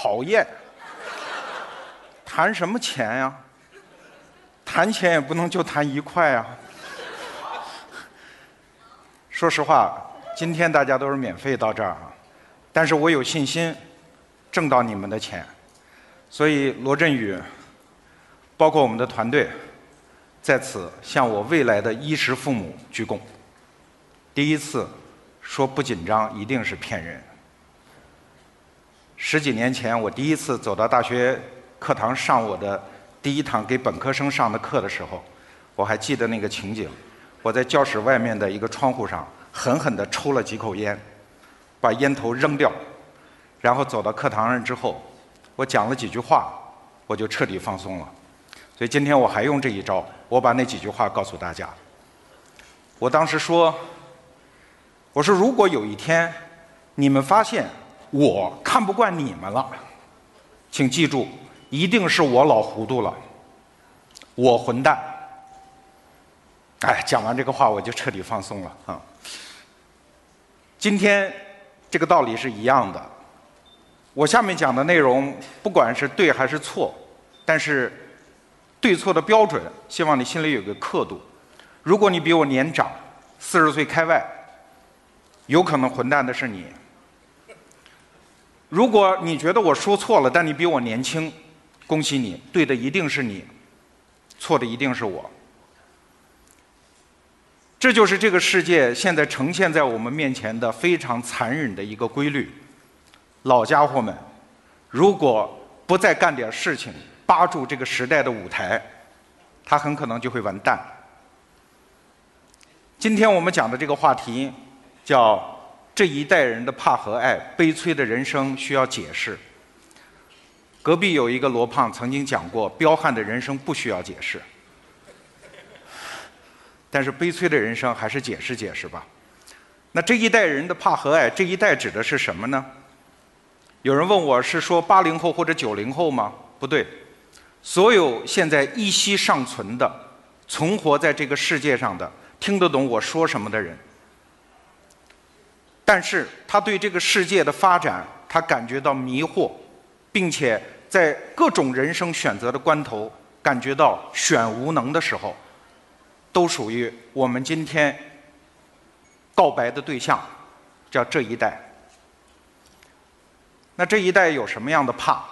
讨厌。谈什么钱呀？谈钱也不能就谈一块啊。说实话，今天大家都是免费到这儿啊，但是我有信心挣到你们的钱，所以罗振宇，包括我们的团队，在此向我未来的衣食父母鞠躬。第一次说不紧张，一定是骗人。十几年前，我第一次走到大学课堂上我的第一堂给本科生上的课的时候，我还记得那个情景。我在教室外面的一个窗户上狠狠地抽了几口烟，把烟头扔掉，然后走到课堂上之后，我讲了几句话，我就彻底放松了。所以今天我还用这一招，我把那几句话告诉大家。我当时说：“我说如果有一天你们发现我看不惯你们了，请记住，一定是我老糊涂了，我混蛋。”哎，讲完这个话我就彻底放松了啊！今天这个道理是一样的。我下面讲的内容，不管是对还是错，但是对错的标准，希望你心里有个刻度。如果你比我年长，四十岁开外，有可能混蛋的是你；如果你觉得我说错了，但你比我年轻，恭喜你，对的一定是你，错的一定是我。这就是这个世界现在呈现在我们面前的非常残忍的一个规律。老家伙们，如果不再干点事情，扒住这个时代的舞台，他很可能就会完蛋。今天我们讲的这个话题叫“这一代人的怕和爱，悲催的人生需要解释”。隔壁有一个罗胖曾经讲过：“彪悍的人生不需要解释。”但是悲催的人生还是解释解释吧。那这一代人的怕和爱，这一代指的是什么呢？有人问我是说八零后或者九零后吗？不对，所有现在依稀尚存的、存活在这个世界上的、听得懂我说什么的人，但是他对这个世界的发展，他感觉到迷惑，并且在各种人生选择的关头，感觉到选无能的时候。都属于我们今天告白的对象，叫这一代。那这一代有什么样的怕？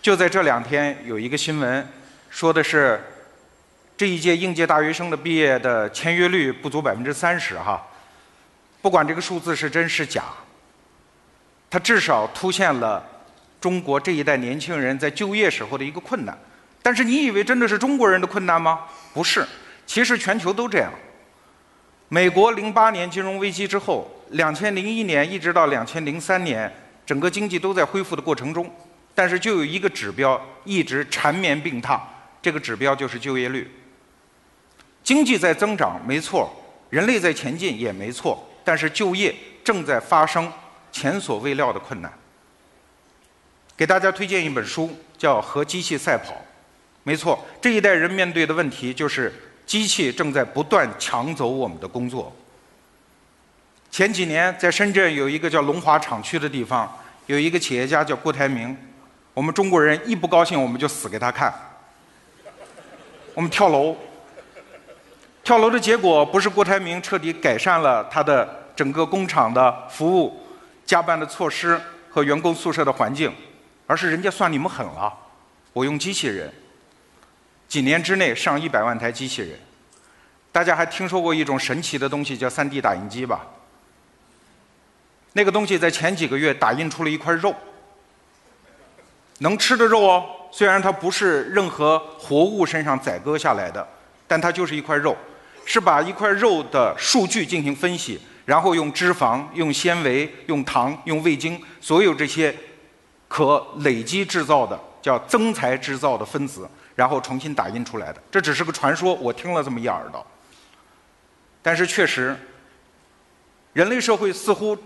就在这两天，有一个新闻说的是，这一届应届大学生的毕业的签约率不足百分之三十哈。不管这个数字是真是假，它至少凸显了中国这一代年轻人在就业时候的一个困难。但是你以为真的是中国人的困难吗？不是，其实全球都这样。美国零八年金融危机之后，两千零一年一直到两千零三年，整个经济都在恢复的过程中，但是就有一个指标一直缠绵病榻，这个指标就是就业率。经济在增长没错，人类在前进也没错，但是就业正在发生前所未料的困难。给大家推荐一本书，叫《和机器赛跑》。没错，这一代人面对的问题就是机器正在不断抢走我们的工作。前几年在深圳有一个叫龙华厂区的地方，有一个企业家叫郭台铭，我们中国人一不高兴我们就死给他看，我们跳楼。跳楼的结果不是郭台铭彻底改善了他的整个工厂的服务、加班的措施和员工宿舍的环境，而是人家算你们狠了，我用机器人。几年之内上一百万台机器人，大家还听说过一种神奇的东西叫 3D 打印机吧？那个东西在前几个月打印出了一块肉，能吃的肉哦。虽然它不是任何活物身上宰割下来的，但它就是一块肉，是把一块肉的数据进行分析，然后用脂肪、用纤维、用糖、用味精，所有这些可累积制造的叫增材制造的分子。然后重新打印出来的，这只是个传说，我听了这么一耳朵。但是确实，人类社会似乎，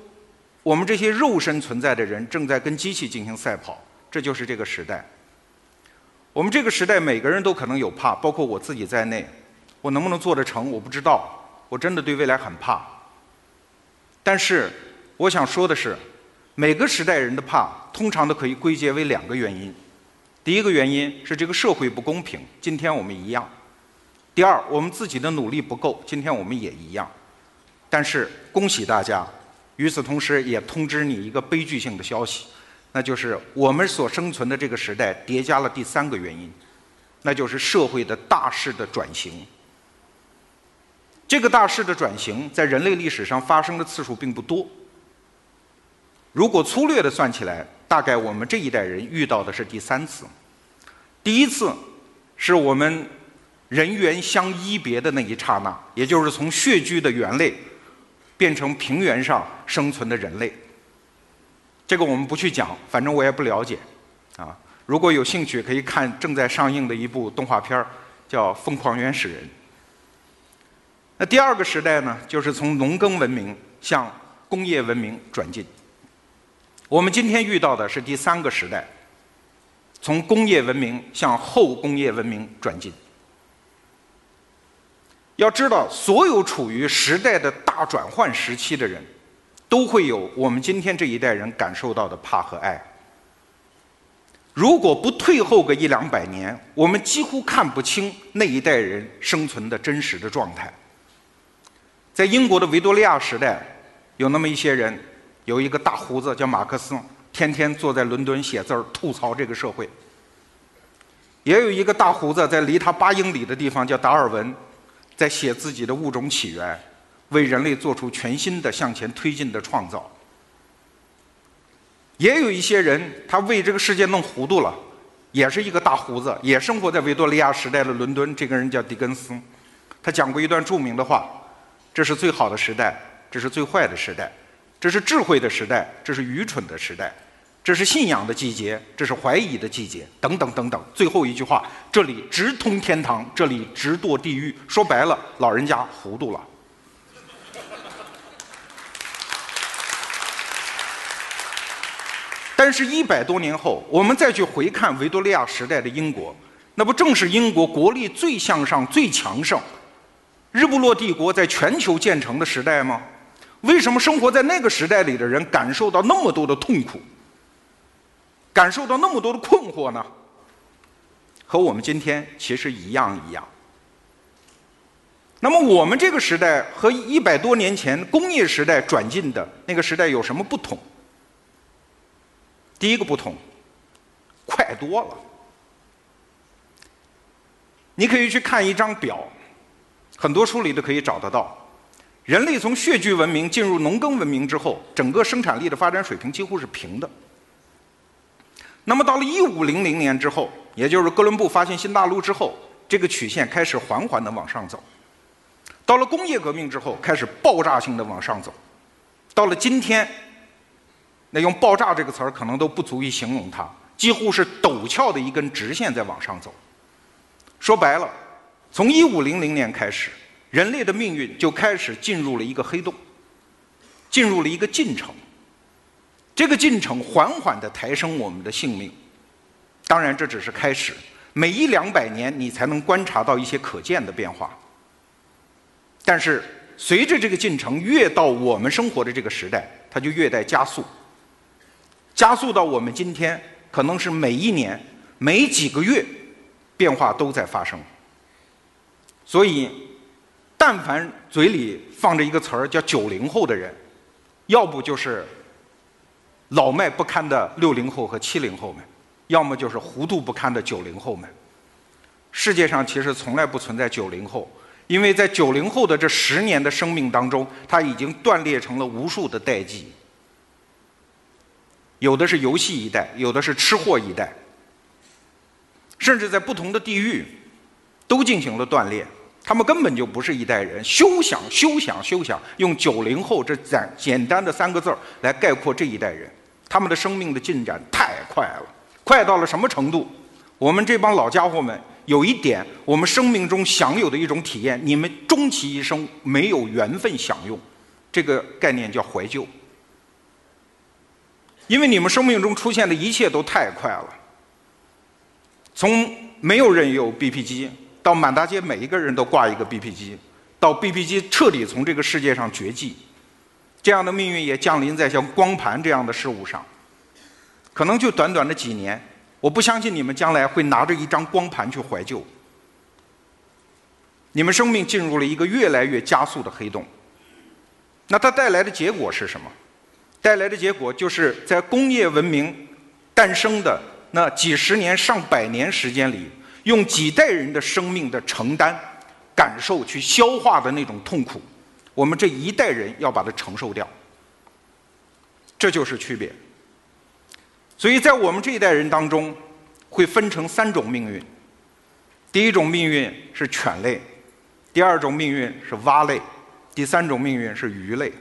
我们这些肉身存在的人正在跟机器进行赛跑，这就是这个时代。我们这个时代每个人都可能有怕，包括我自己在内。我能不能做得成，我不知道。我真的对未来很怕。但是我想说的是，每个时代人的怕，通常都可以归结为两个原因。第一个原因是这个社会不公平，今天我们一样；第二，我们自己的努力不够，今天我们也一样。但是恭喜大家，与此同时也通知你一个悲剧性的消息，那就是我们所生存的这个时代叠加了第三个原因，那就是社会的大势的转型。这个大势的转型在人类历史上发生的次数并不多。如果粗略的算起来，大概我们这一代人遇到的是第三次。第一次是我们人猿相依别的那一刹那，也就是从穴居的猿类变成平原上生存的人类。这个我们不去讲，反正我也不了解。啊，如果有兴趣，可以看正在上映的一部动画片儿，叫《疯狂原始人》。那第二个时代呢，就是从农耕文明向工业文明转进。我们今天遇到的是第三个时代，从工业文明向后工业文明转进。要知道，所有处于时代的大转换时期的人，都会有我们今天这一代人感受到的怕和爱。如果不退后个一两百年，我们几乎看不清那一代人生存的真实的状态。在英国的维多利亚时代，有那么一些人，有一个大胡子叫马克思，天天坐在伦敦写字儿吐槽这个社会；也有一个大胡子在离他八英里的地方叫达尔文，在写自己的物种起源，为人类做出全新的向前推进的创造；也有一些人，他为这个世界弄糊涂了，也是一个大胡子，也生活在维多利亚时代的伦敦。这个人叫狄更斯，他讲过一段著名的话。这是最好的时代，这是最坏的时代，这是智慧的时代，这是愚蠢的时代，这是信仰的季节，这是怀疑的季节，等等等等。最后一句话，这里直通天堂，这里直堕地狱。说白了，老人家糊涂了。但是，一百多年后，我们再去回看维多利亚时代的英国，那不正是英国国力最向上、最强盛？日不落帝国在全球建成的时代吗？为什么生活在那个时代里的人感受到那么多的痛苦，感受到那么多的困惑呢？和我们今天其实一样一样。那么我们这个时代和一百多年前工业时代转进的那个时代有什么不同？第一个不同，快多了。你可以去看一张表。很多书里都可以找得到，人类从穴居文明进入农耕文明之后，整个生产力的发展水平几乎是平的。那么到了一五零零年之后，也就是哥伦布发现新大陆之后，这个曲线开始缓缓的往上走。到了工业革命之后，开始爆炸性的往上走。到了今天，那用“爆炸”这个词儿可能都不足以形容它，几乎是陡峭的一根直线在往上走。说白了。从一五零零年开始，人类的命运就开始进入了一个黑洞，进入了一个进程。这个进程缓缓地抬升我们的性命。当然，这只是开始。每一两百年，你才能观察到一些可见的变化。但是，随着这个进程越到我们生活的这个时代，它就越在加速。加速到我们今天，可能是每一年、每几个月，变化都在发生。所以，但凡嘴里放着一个词儿叫“九零后”的人，要不就是老迈不堪的六零后和七零后们，要么就是糊涂不堪的九零后们。世界上其实从来不存在九零后，因为在九零后的这十年的生命当中，他已经断裂成了无数的代际，有的是游戏一代，有的是吃货一代，甚至在不同的地域。都进行了断裂，他们根本就不是一代人。休想，休想，休想用“九零后”这简简单的三个字儿来概括这一代人。他们的生命的进展太快了，快到了什么程度？我们这帮老家伙们有一点，我们生命中享有的一种体验，你们终其一生没有缘分享用，这个概念叫怀旧。因为你们生命中出现的一切都太快了，从没有人有 BP 机。到满大街每一个人都挂一个 BP 机，到 BP 机彻底从这个世界上绝迹，这样的命运也降临在像光盘这样的事物上。可能就短短的几年，我不相信你们将来会拿着一张光盘去怀旧。你们生命进入了一个越来越加速的黑洞。那它带来的结果是什么？带来的结果就是在工业文明诞生的那几十年、上百年时间里，用几代人的生命的承担、感受去消化的那种痛苦，我们这一代人要把它承受掉。这就是区别。所以在我们这一代人当中，会分成三种命运。第一种命运是犬类，第二种命运是蛙类，第三种命运是鱼类。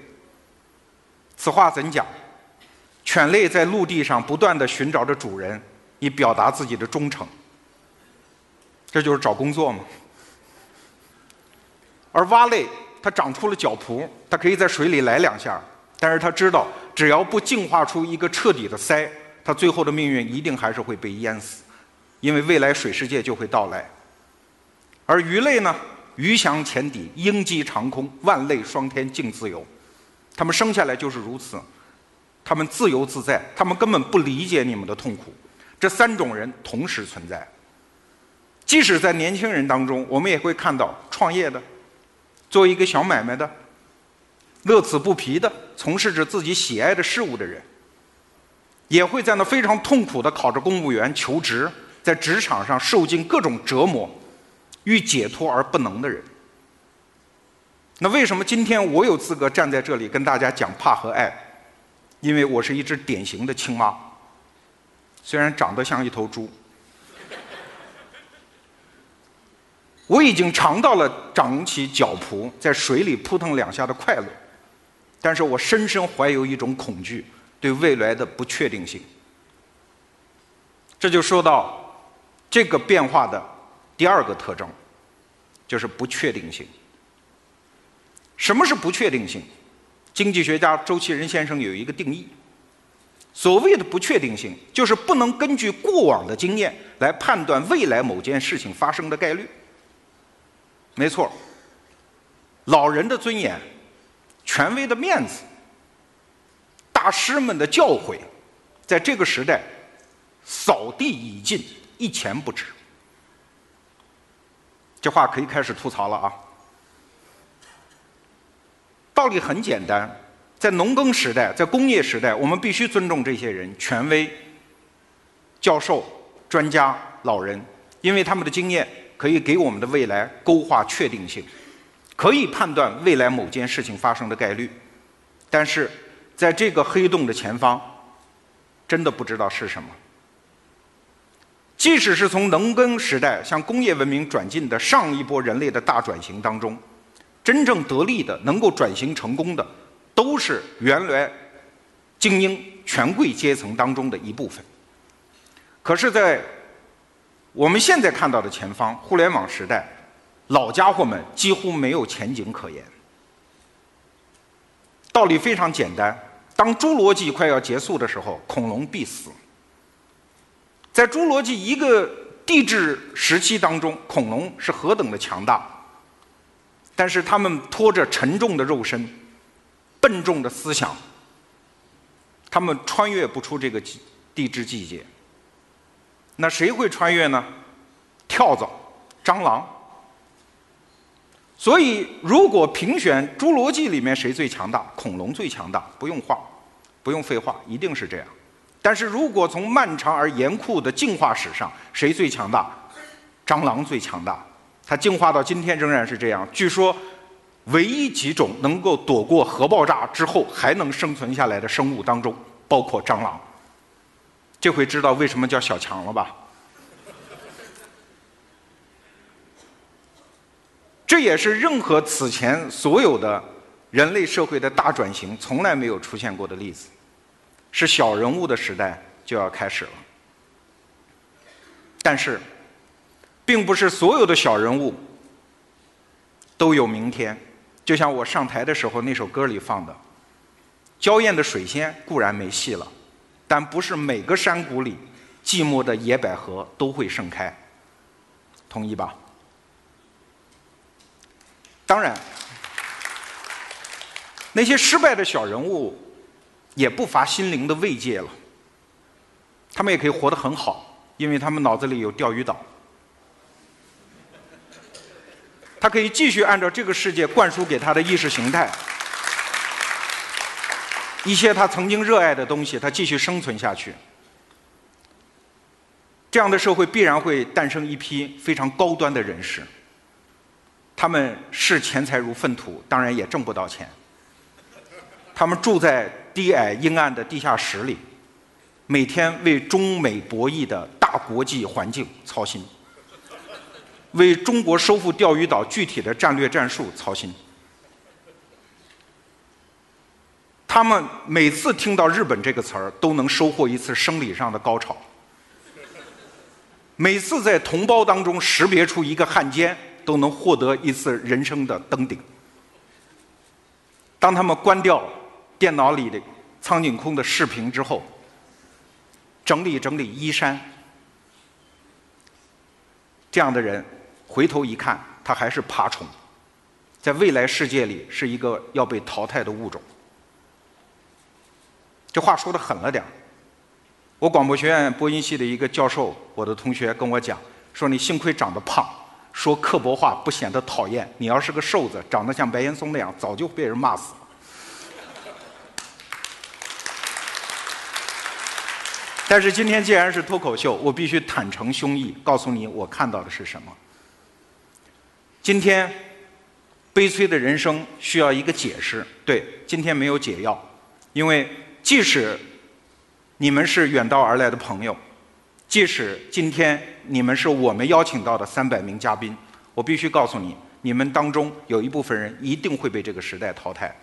此话怎讲？犬类在陆地上不断地寻找着主人，以表达自己的忠诚。这就是找工作嘛。而蛙类，它长出了脚蹼，它可以在水里来两下，但是它知道，只要不进化出一个彻底的鳃。它最后的命运一定还是会被淹死，因为未来水世界就会到来。而鱼类呢？鱼翔浅底，鹰击长空，万类霜天竞自由。它们生下来就是如此，它们自由自在，它们根本不理解你们的痛苦。这三种人同时存在。即使在年轻人当中，我们也会看到创业的，做一个小买卖的，乐此不疲的从事着自己喜爱的事物的人。也会在那非常痛苦的考着公务员求职，在职场上受尽各种折磨，欲解脱而不能的人。那为什么今天我有资格站在这里跟大家讲怕和爱？因为我是一只典型的青蛙，虽然长得像一头猪，我已经尝到了长起脚蹼在水里扑腾两下的快乐，但是我深深怀有一种恐惧。对未来的不确定性，这就说到这个变化的第二个特征，就是不确定性。什么是不确定性？经济学家周其仁先生有一个定义：所谓的不确定性，就是不能根据过往的经验来判断未来某件事情发生的概率。没错，老人的尊严，权威的面子。大师们的教诲，在这个时代扫地已尽，一钱不值。这话可以开始吐槽了啊！道理很简单，在农耕时代，在工业时代，我们必须尊重这些人，权威、教授、专家、老人，因为他们的经验可以给我们的未来勾画确定性，可以判断未来某件事情发生的概率。但是，在这个黑洞的前方，真的不知道是什么。即使是从农耕时代向工业文明转进的上一波人类的大转型当中，真正得力的、能够转型成功的，都是原来精英权贵阶层当中的一部分。可是，在我们现在看到的前方，互联网时代，老家伙们几乎没有前景可言。道理非常简单，当侏罗纪快要结束的时候，恐龙必死。在侏罗纪一个地质时期当中，恐龙是何等的强大，但是他们拖着沉重的肉身、笨重的思想，他们穿越不出这个地质季节。那谁会穿越呢？跳蚤、蟑螂。所以，如果评选《侏罗纪》里面谁最强大，恐龙最强大，不用话，不用废话，一定是这样。但是如果从漫长而严酷的进化史上，谁最强大？蟑螂最强大，它进化到今天仍然是这样。据说，唯一几种能够躲过核爆炸之后还能生存下来的生物当中，包括蟑螂。这回知道为什么叫小强了吧？这也是任何此前所有的人类社会的大转型从来没有出现过的例子，是小人物的时代就要开始了。但是，并不是所有的小人物都有明天。就像我上台的时候那首歌里放的，“娇艳的水仙固然没戏了，但不是每个山谷里寂寞的野百合都会盛开。”同意吧？当然，那些失败的小人物也不乏心灵的慰藉了。他们也可以活得很好，因为他们脑子里有钓鱼岛。他可以继续按照这个世界灌输给他的意识形态，一些他曾经热爱的东西，他继续生存下去。这样的社会必然会诞生一批非常高端的人士，他们视钱财如粪土，当然也挣不到钱。他们住在低矮阴暗的地下室里，每天为中美博弈的大国际环境操心。为中国收复钓鱼岛具体的战略战术操心。他们每次听到“日本”这个词儿，都能收获一次生理上的高潮。每次在同胞当中识别出一个汉奸，都能获得一次人生的登顶。当他们关掉电脑里的苍井空的视频之后，整理整理衣衫，这样的人。回头一看，他还是爬虫，在未来世界里是一个要被淘汰的物种。这话说的狠了点我广播学院播音系的一个教授，我的同学跟我讲，说你幸亏长得胖，说刻薄话不显得讨厌。你要是个瘦子，长得像白岩松那样，早就被人骂死了。但是今天既然是脱口秀，我必须坦诚胸臆，告诉你我看到的是什么。今天，悲催的人生需要一个解释。对，今天没有解药，因为即使你们是远道而来的朋友，即使今天你们是我们邀请到的三百名嘉宾，我必须告诉你，你们当中有一部分人一定会被这个时代淘汰。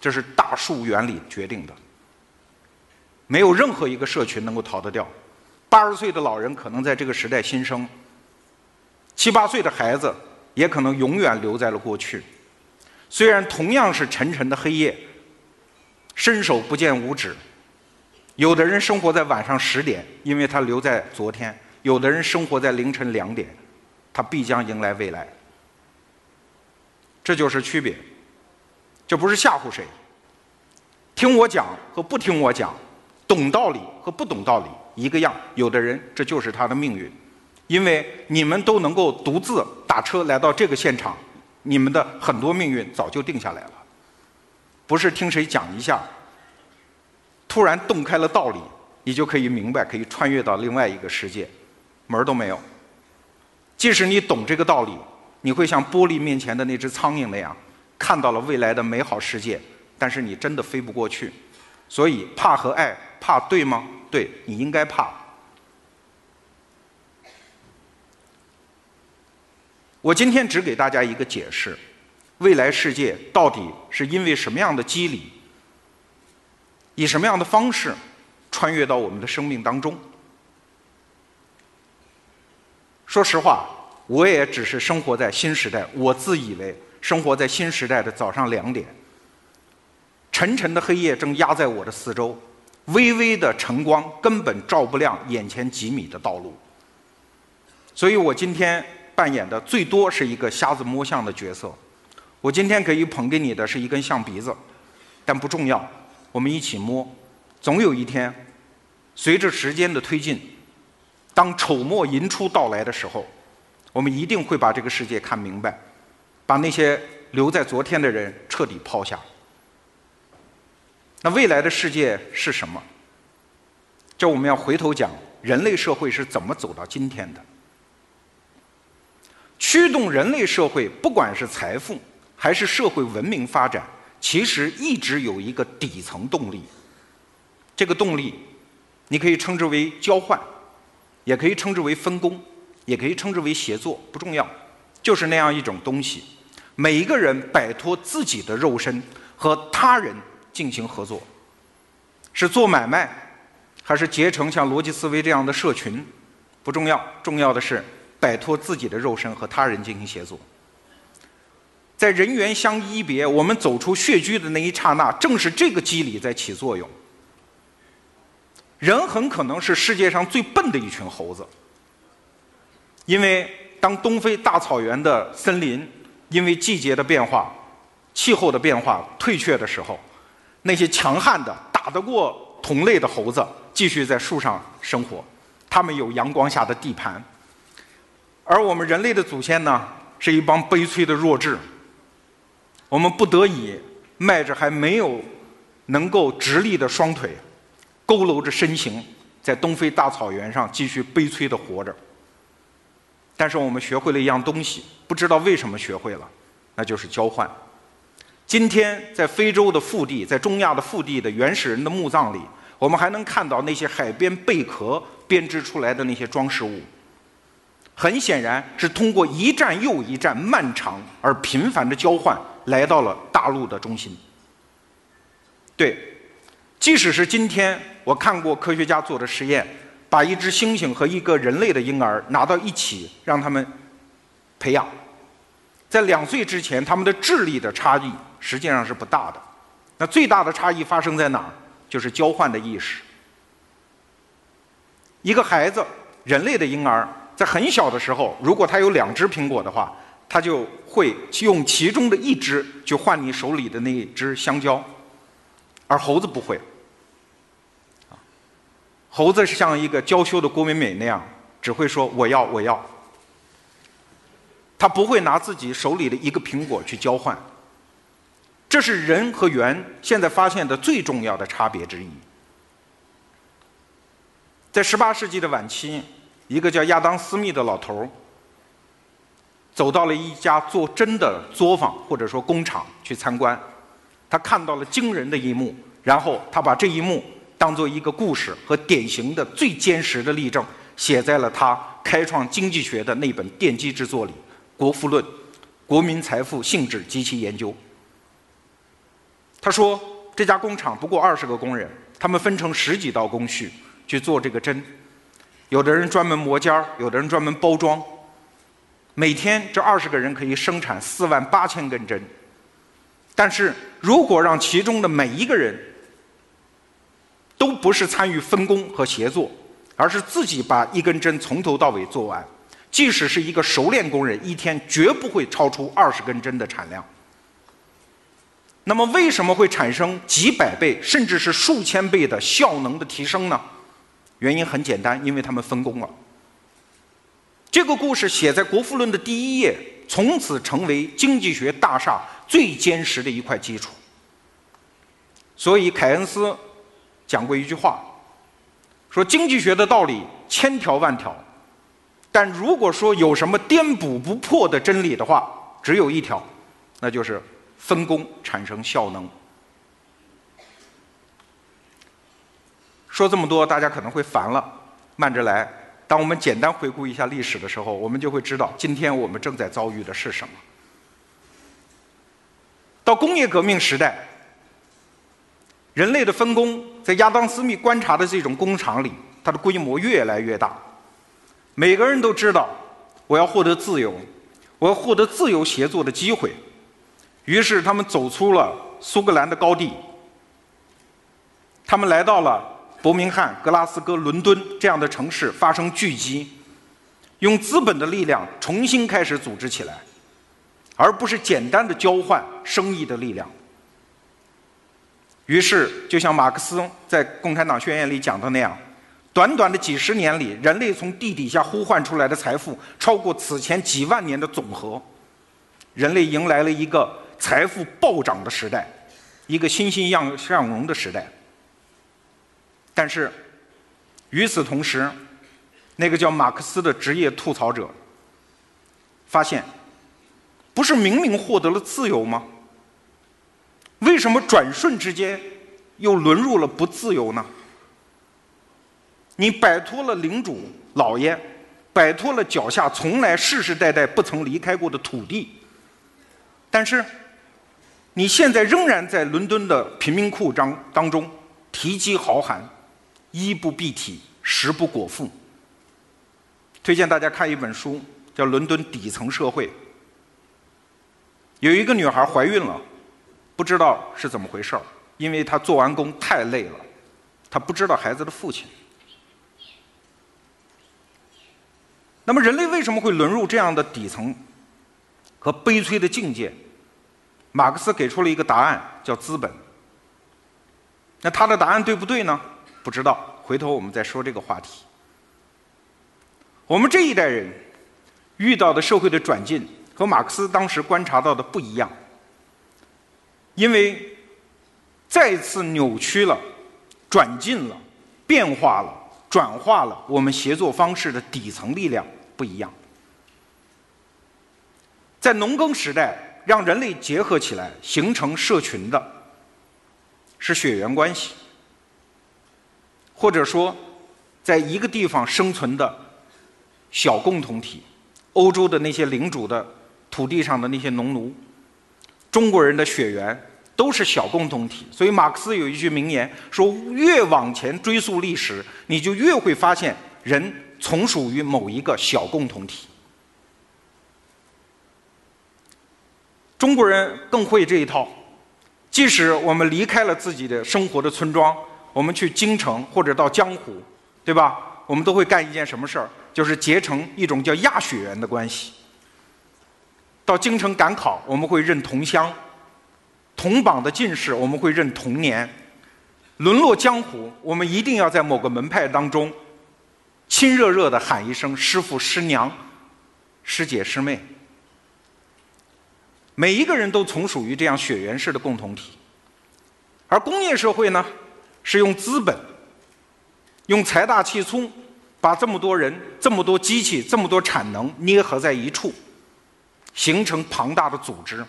这是大数原理决定的，没有任何一个社群能够逃得掉。八十岁的老人可能在这个时代新生。七八岁的孩子也可能永远留在了过去。虽然同样是沉沉的黑夜，伸手不见五指。有的人生活在晚上十点，因为他留在昨天；有的人生活在凌晨两点，他必将迎来未来。这就是区别。这不是吓唬谁。听我讲和不听我讲，懂道理和不懂道理一个样。有的人这就是他的命运。因为你们都能够独自打车来到这个现场，你们的很多命运早就定下来了。不是听谁讲一下，突然洞开了道理，你就可以明白，可以穿越到另外一个世界，门儿都没有。即使你懂这个道理，你会像玻璃面前的那只苍蝇那样，看到了未来的美好世界，但是你真的飞不过去。所以，怕和爱，怕对吗？对，你应该怕。我今天只给大家一个解释：未来世界到底是因为什么样的机理，以什么样的方式穿越到我们的生命当中？说实话，我也只是生活在新时代，我自以为生活在新时代的早上两点，沉沉的黑夜正压在我的四周，微微的晨光根本照不亮眼前几米的道路，所以我今天。扮演的最多是一个瞎子摸象的角色。我今天可以捧给你的是一根象鼻子，但不重要。我们一起摸，总有一天，随着时间的推进，当丑末寅初到来的时候，我们一定会把这个世界看明白，把那些留在昨天的人彻底抛下。那未来的世界是什么？这我们要回头讲，人类社会是怎么走到今天的。驱动人类社会，不管是财富还是社会文明发展，其实一直有一个底层动力。这个动力，你可以称之为交换，也可以称之为分工，也可以称之为协作，不重要，就是那样一种东西。每一个人摆脱自己的肉身，和他人进行合作，是做买卖，还是结成像逻辑思维这样的社群，不重要，重要的是。摆脱自己的肉身和他人进行协作，在人猿相依别，我们走出穴居的那一刹那，正是这个机理在起作用。人很可能是世界上最笨的一群猴子，因为当东非大草原的森林因为季节的变化气候的变化退却的时候，那些强悍的、打得过同类的猴子继续在树上生活，它们有阳光下的地盘。而我们人类的祖先呢，是一帮悲催的弱智。我们不得已迈着还没有能够直立的双腿，佝偻着身形，在东非大草原上继续悲催的活着。但是我们学会了一样东西，不知道为什么学会了，那就是交换。今天在非洲的腹地，在中亚的腹地的原始人的墓葬里，我们还能看到那些海边贝壳编织出来的那些装饰物。很显然是通过一站又一站漫长而频繁的交换，来到了大陆的中心。对，即使是今天，我看过科学家做的实验，把一只猩猩和一个人类的婴儿拿到一起，让他们培养，在两岁之前，他们的智力的差异实际上是不大的。那最大的差异发生在哪儿？就是交换的意识。一个孩子，人类的婴儿。在很小的时候，如果他有两只苹果的话，他就会用其中的一只去换你手里的那一只香蕉，而猴子不会。猴子是像一个娇羞的郭美美那样，只会说我要我要。他不会拿自己手里的一个苹果去交换。这是人和猿现在发现的最重要的差别之一。在十八世纪的晚期。一个叫亚当·斯密的老头走到了一家做针的作坊或者说工厂去参观，他看到了惊人的一幕，然后他把这一幕当做一个故事和典型的最坚实的例证，写在了他开创经济学的那本奠基之作里《国富论：国民财富性质及其研究》。他说，这家工厂不过二十个工人，他们分成十几道工序去做这个针。有的人专门磨尖儿，有的人专门包装。每天这二十个人可以生产四万八千根针。但是如果让其中的每一个人都不是参与分工和协作，而是自己把一根针从头到尾做完，即使是一个熟练工人，一天绝不会超出二十根针的产量。那么为什么会产生几百倍甚至是数千倍的效能的提升呢？原因很简单，因为他们分工了。这个故事写在《国富论》的第一页，从此成为经济学大厦最坚实的一块基础。所以，凯恩斯讲过一句话，说经济学的道理千条万条，但如果说有什么颠扑不破的真理的话，只有一条，那就是分工产生效能。说这么多，大家可能会烦了。慢着来，当我们简单回顾一下历史的时候，我们就会知道今天我们正在遭遇的是什么。到工业革命时代，人类的分工在亚当·斯密观察的这种工厂里，它的规模越来越大。每个人都知道，我要获得自由，我要获得自由协作的机会。于是，他们走出了苏格兰的高地，他们来到了。伯明翰、格拉斯哥、伦敦这样的城市发生聚集，用资本的力量重新开始组织起来，而不是简单的交换生意的力量。于是，就像马克思在《共产党宣言》里讲的那样，短短的几十年里，人类从地底下呼唤出来的财富超过此前几万年的总和，人类迎来了一个财富暴涨的时代，一个欣欣向向荣的时代。但是，与此同时，那个叫马克思的职业吐槽者发现，不是明明获得了自由吗？为什么转瞬之间又沦入了不自由呢？你摆脱了领主老爷，摆脱了脚下从来世世代代不曾离开过的土地，但是，你现在仍然在伦敦的贫民窟当当中提饥豪寒。衣不蔽体，食不果腹。推荐大家看一本书，叫《伦敦底层社会》。有一个女孩怀孕了，不知道是怎么回事儿，因为她做完工太累了，她不知道孩子的父亲。那么，人类为什么会沦入这样的底层和悲催的境界？马克思给出了一个答案，叫资本。那他的答案对不对呢？不知道，回头我们再说这个话题。我们这一代人遇到的社会的转进和马克思当时观察到的不一样，因为再次扭曲了、转进了、变化了、转化了我们协作方式的底层力量不一样。在农耕时代，让人类结合起来形成社群的是血缘关系，或者说，在一个地方生存的小共同体。欧洲的那些领主的土地上的那些农奴，中国人的血缘都是小共同体。所以马克思有一句名言说：“越往前追溯历史，你就越会发现人从属于某一个小共同体。”中国人更会这一套，即使我们离开了自己的生活的村庄，我们去京城或者到江湖，对吧？我们都会干一件什么事儿？就是结成一种叫亚血缘的关系。到京城赶考，我们会认同乡；同榜的进士，我们会认同年；沦落江湖，我们一定要在某个门派当中亲热热的喊一声师傅、师娘、师姐、师妹。每一个人都从属于这样血缘式的共同体，而工业社会呢，是用资本、用财大气粗，把这么多人、这么多机器、这么多产能捏合在一处，形成庞大的组织。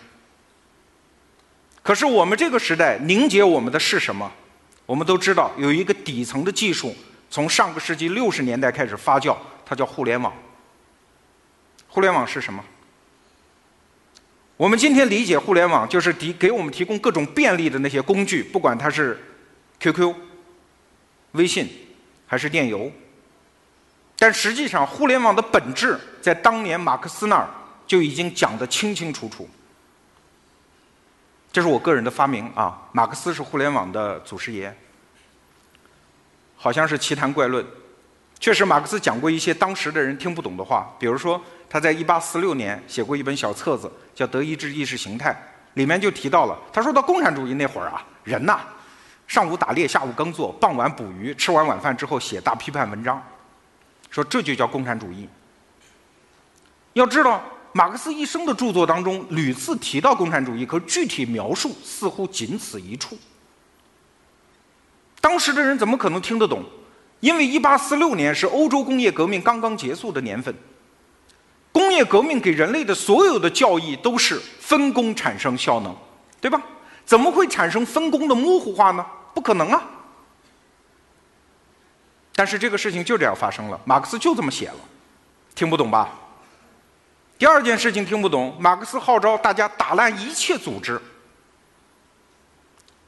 可是我们这个时代凝结我们的是什么？我们都知道有一个底层的技术，从上个世纪六十年代开始发酵，它叫互联网。互联网是什么？我们今天理解互联网，就是提给我们提供各种便利的那些工具，不管它是 QQ、微信还是电邮。但实际上，互联网的本质在当年马克思那儿就已经讲得清清楚楚。这是我个人的发明啊，马克思是互联网的祖师爷，好像是奇谈怪论。确实，马克思讲过一些当时的人听不懂的话，比如说。他在一八四六年写过一本小册子，叫《德意志意识形态》，里面就提到了。他说到共产主义那会儿啊，人呐，上午打猎，下午耕作，傍晚捕鱼，吃完晚饭之后写大批判文章，说这就叫共产主义。要知道，马克思一生的著作当中屡次提到共产主义，可具体描述似乎仅此一处。当时的人怎么可能听得懂？因为一八四六年是欧洲工业革命刚刚结束的年份。工业革命给人类的所有的教义都是分工产生效能，对吧？怎么会产生分工的模糊化呢？不可能啊！但是这个事情就这样发生了，马克思就这么写了，听不懂吧？第二件事情听不懂，马克思号召大家打烂一切组织。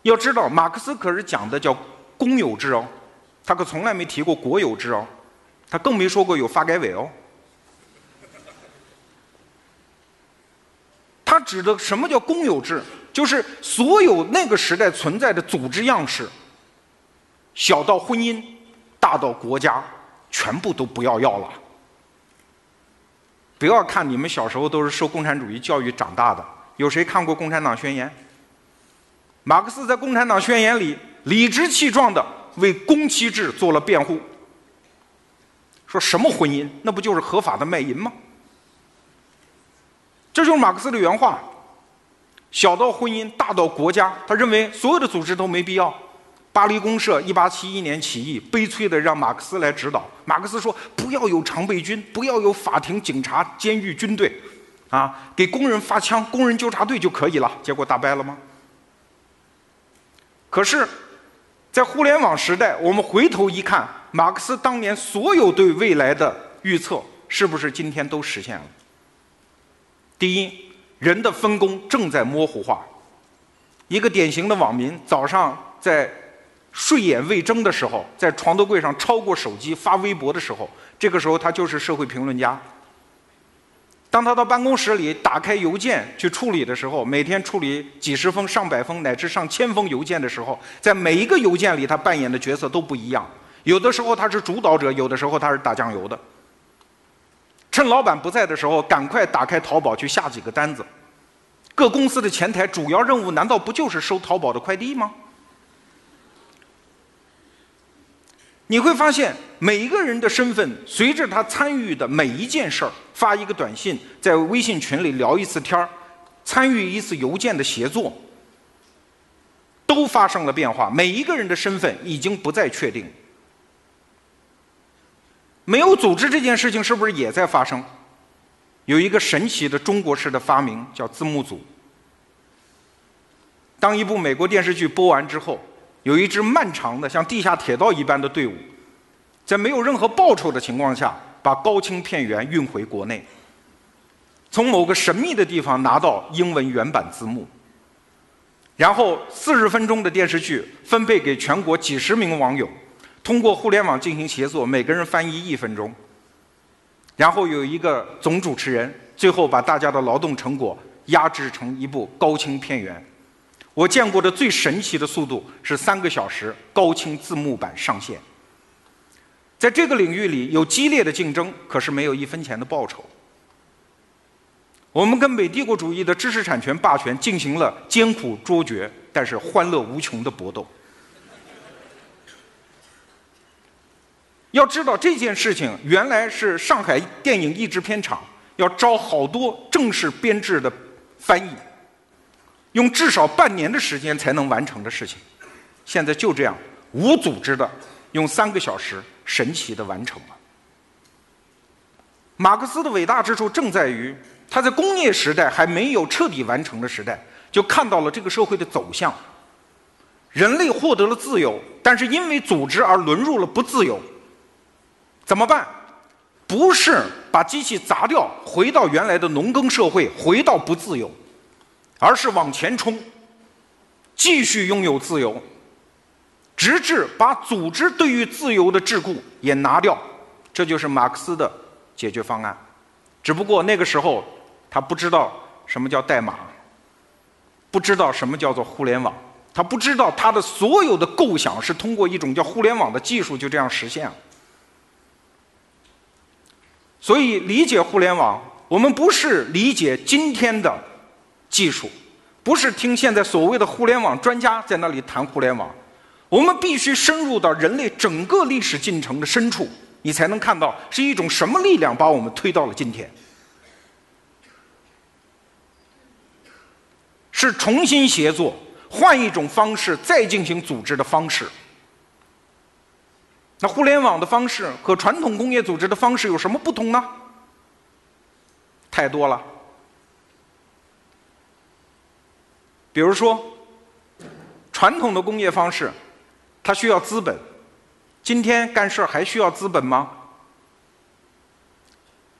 要知道，马克思可是讲的叫公有制哦，他可从来没提过国有制哦，他更没说过有发改委哦。他指的什么叫公有制？就是所有那个时代存在的组织样式，小到婚姻，大到国家，全部都不要要了。不要看你们小时候都是受共产主义教育长大的，有谁看过《共产党宣言》？马克思在《共产党宣言》里理直气壮地为公妻制做了辩护，说什么婚姻？那不就是合法的卖淫吗？这就是马克思的原话：小到婚姻，大到国家，他认为所有的组织都没必要。巴黎公社一八七一年起义，悲催的让马克思来指导。马克思说：“不要有常备军，不要有法庭、警察、监狱、军队，啊，给工人发枪，工人纠察队就可以了。”结果打败了吗？可是，在互联网时代，我们回头一看，马克思当年所有对未来的预测，是不是今天都实现了？第一，人的分工正在模糊化。一个典型的网民，早上在睡眼未睁的时候，在床头柜上超过手机发微博的时候，这个时候他就是社会评论家。当他到办公室里打开邮件去处理的时候，每天处理几十封、上百封乃至上千封邮件的时候，在每一个邮件里，他扮演的角色都不一样。有的时候他是主导者，有的时候他是打酱油的。趁老板不在的时候，赶快打开淘宝去下几个单子，各公司的前台主要任务难道不就是收淘宝的快递吗？你会发现，每一个人的身份随着他参与的每一件事儿，发一个短信，在微信群里聊一次天儿，参与一次邮件的协作，都发生了变化。每一个人的身份已经不再确定。没有组织这件事情是不是也在发生？有一个神奇的中国式的发明，叫字幕组。当一部美国电视剧播完之后，有一支漫长的像地下铁道一般的队伍，在没有任何报酬的情况下，把高清片源运回国内，从某个神秘的地方拿到英文原版字幕，然后四十分钟的电视剧分配给全国几十名网友。通过互联网进行协作，每个人翻译一分钟，然后有一个总主持人，最后把大家的劳动成果压制成一部高清片源。我见过的最神奇的速度是三个小时高清字幕版上线。在这个领域里有激烈的竞争，可是没有一分钱的报酬。我们跟美帝国主义的知识产权霸权进行了艰苦卓绝，但是欢乐无穷的搏斗。要知道这件事情原来是上海电影译制片厂要招好多正式编制的翻译，用至少半年的时间才能完成的事情，现在就这样无组织的用三个小时神奇的完成了。马克思的伟大之处正在于他在工业时代还没有彻底完成的时代，就看到了这个社会的走向，人类获得了自由，但是因为组织而沦入了不自由。怎么办？不是把机器砸掉，回到原来的农耕社会，回到不自由，而是往前冲，继续拥有自由，直至把组织对于自由的桎梏也拿掉。这就是马克思的解决方案。只不过那个时候他不知道什么叫代码，不知道什么叫做互联网，他不知道他的所有的构想是通过一种叫互联网的技术就这样实现了。所以，理解互联网，我们不是理解今天的技术，不是听现在所谓的互联网专家在那里谈互联网，我们必须深入到人类整个历史进程的深处，你才能看到是一种什么力量把我们推到了今天，是重新协作，换一种方式再进行组织的方式。那互联网的方式和传统工业组织的方式有什么不同呢？太多了。比如说，传统的工业方式，它需要资本。今天干事儿还需要资本吗？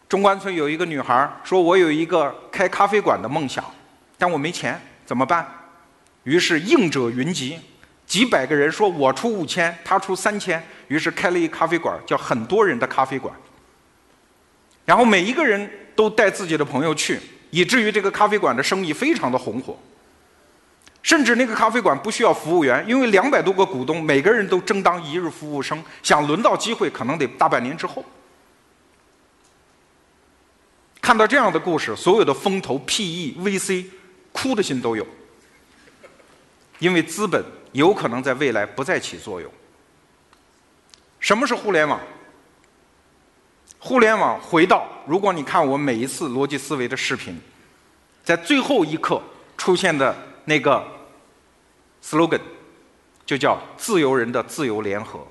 中关村有一个女孩儿说：“我有一个开咖啡馆的梦想，但我没钱，怎么办？”于是应者云集。几百个人说：“我出五千，他出三千。”于是开了一咖啡馆，叫很多人的咖啡馆。然后每一个人都带自己的朋友去，以至于这个咖啡馆的生意非常的红火。甚至那个咖啡馆不需要服务员，因为两百多个股东，每个人都争当一日服务生，想轮到机会，可能得大半年之后。看到这样的故事，所有的风投、PE、VC，哭的心都有，因为资本。有可能在未来不再起作用。什么是互联网？互联网回到，如果你看我每一次逻辑思维的视频，在最后一刻出现的那个 slogan，就叫“自由人的自由联合”。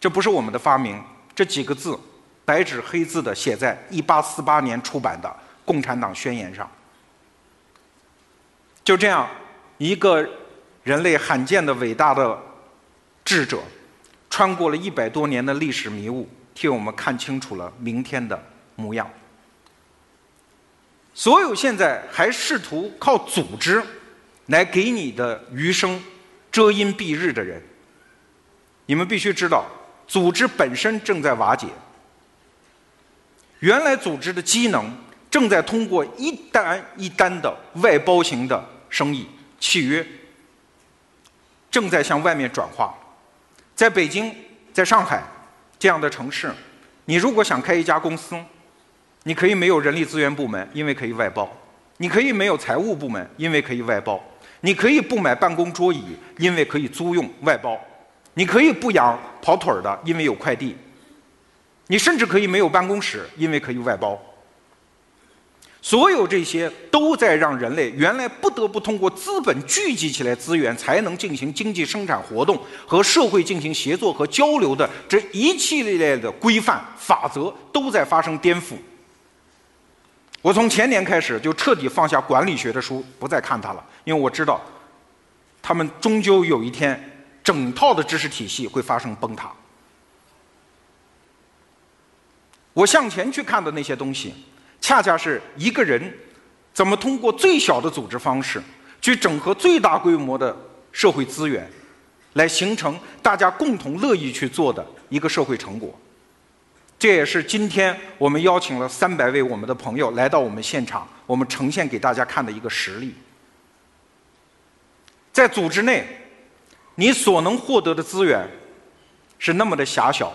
这不是我们的发明，这几个字白纸黑字的写在1848年出版的《共产党宣言》上。就这样一个。人类罕见的伟大的智者，穿过了一百多年的历史迷雾，替我们看清楚了明天的模样。所有现在还试图靠组织来给你的余生遮阴蔽日的人，你们必须知道，组织本身正在瓦解。原来组织的机能正在通过一单一单的外包型的生意契约。正在向外面转化，在北京、在上海这样的城市，你如果想开一家公司，你可以没有人力资源部门，因为可以外包；你可以没有财务部门，因为可以外包；你可以不买办公桌椅，因为可以租用外包；你可以不养跑腿儿的，因为有快递；你甚至可以没有办公室，因为可以外包。所有这些都在让人类原来不得不通过资本聚集起来资源才能进行经济生产活动和社会进行协作和交流的这一系列的规范法则都在发生颠覆。我从前年开始就彻底放下管理学的书，不再看它了，因为我知道，他们终究有一天整套的知识体系会发生崩塌。我向前去看的那些东西。恰恰是一个人怎么通过最小的组织方式去整合最大规模的社会资源，来形成大家共同乐意去做的一个社会成果。这也是今天我们邀请了三百位我们的朋友来到我们现场，我们呈现给大家看的一个实例。在组织内，你所能获得的资源是那么的狭小，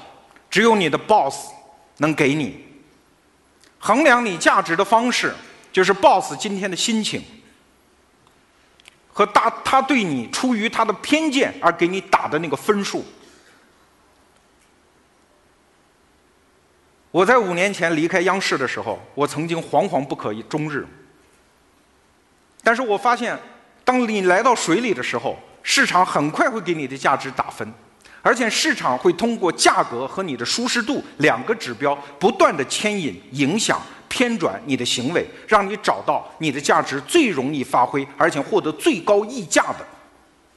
只有你的 boss 能给你。衡量你价值的方式，就是 boss 今天的心情和大他对你出于他的偏见而给你打的那个分数。我在五年前离开央视的时候，我曾经惶惶不可终日。但是我发现，当你来到水里的时候，市场很快会给你的价值打分。而且市场会通过价格和你的舒适度两个指标，不断的牵引、影响、偏转你的行为，让你找到你的价值最容易发挥，而且获得最高溢价的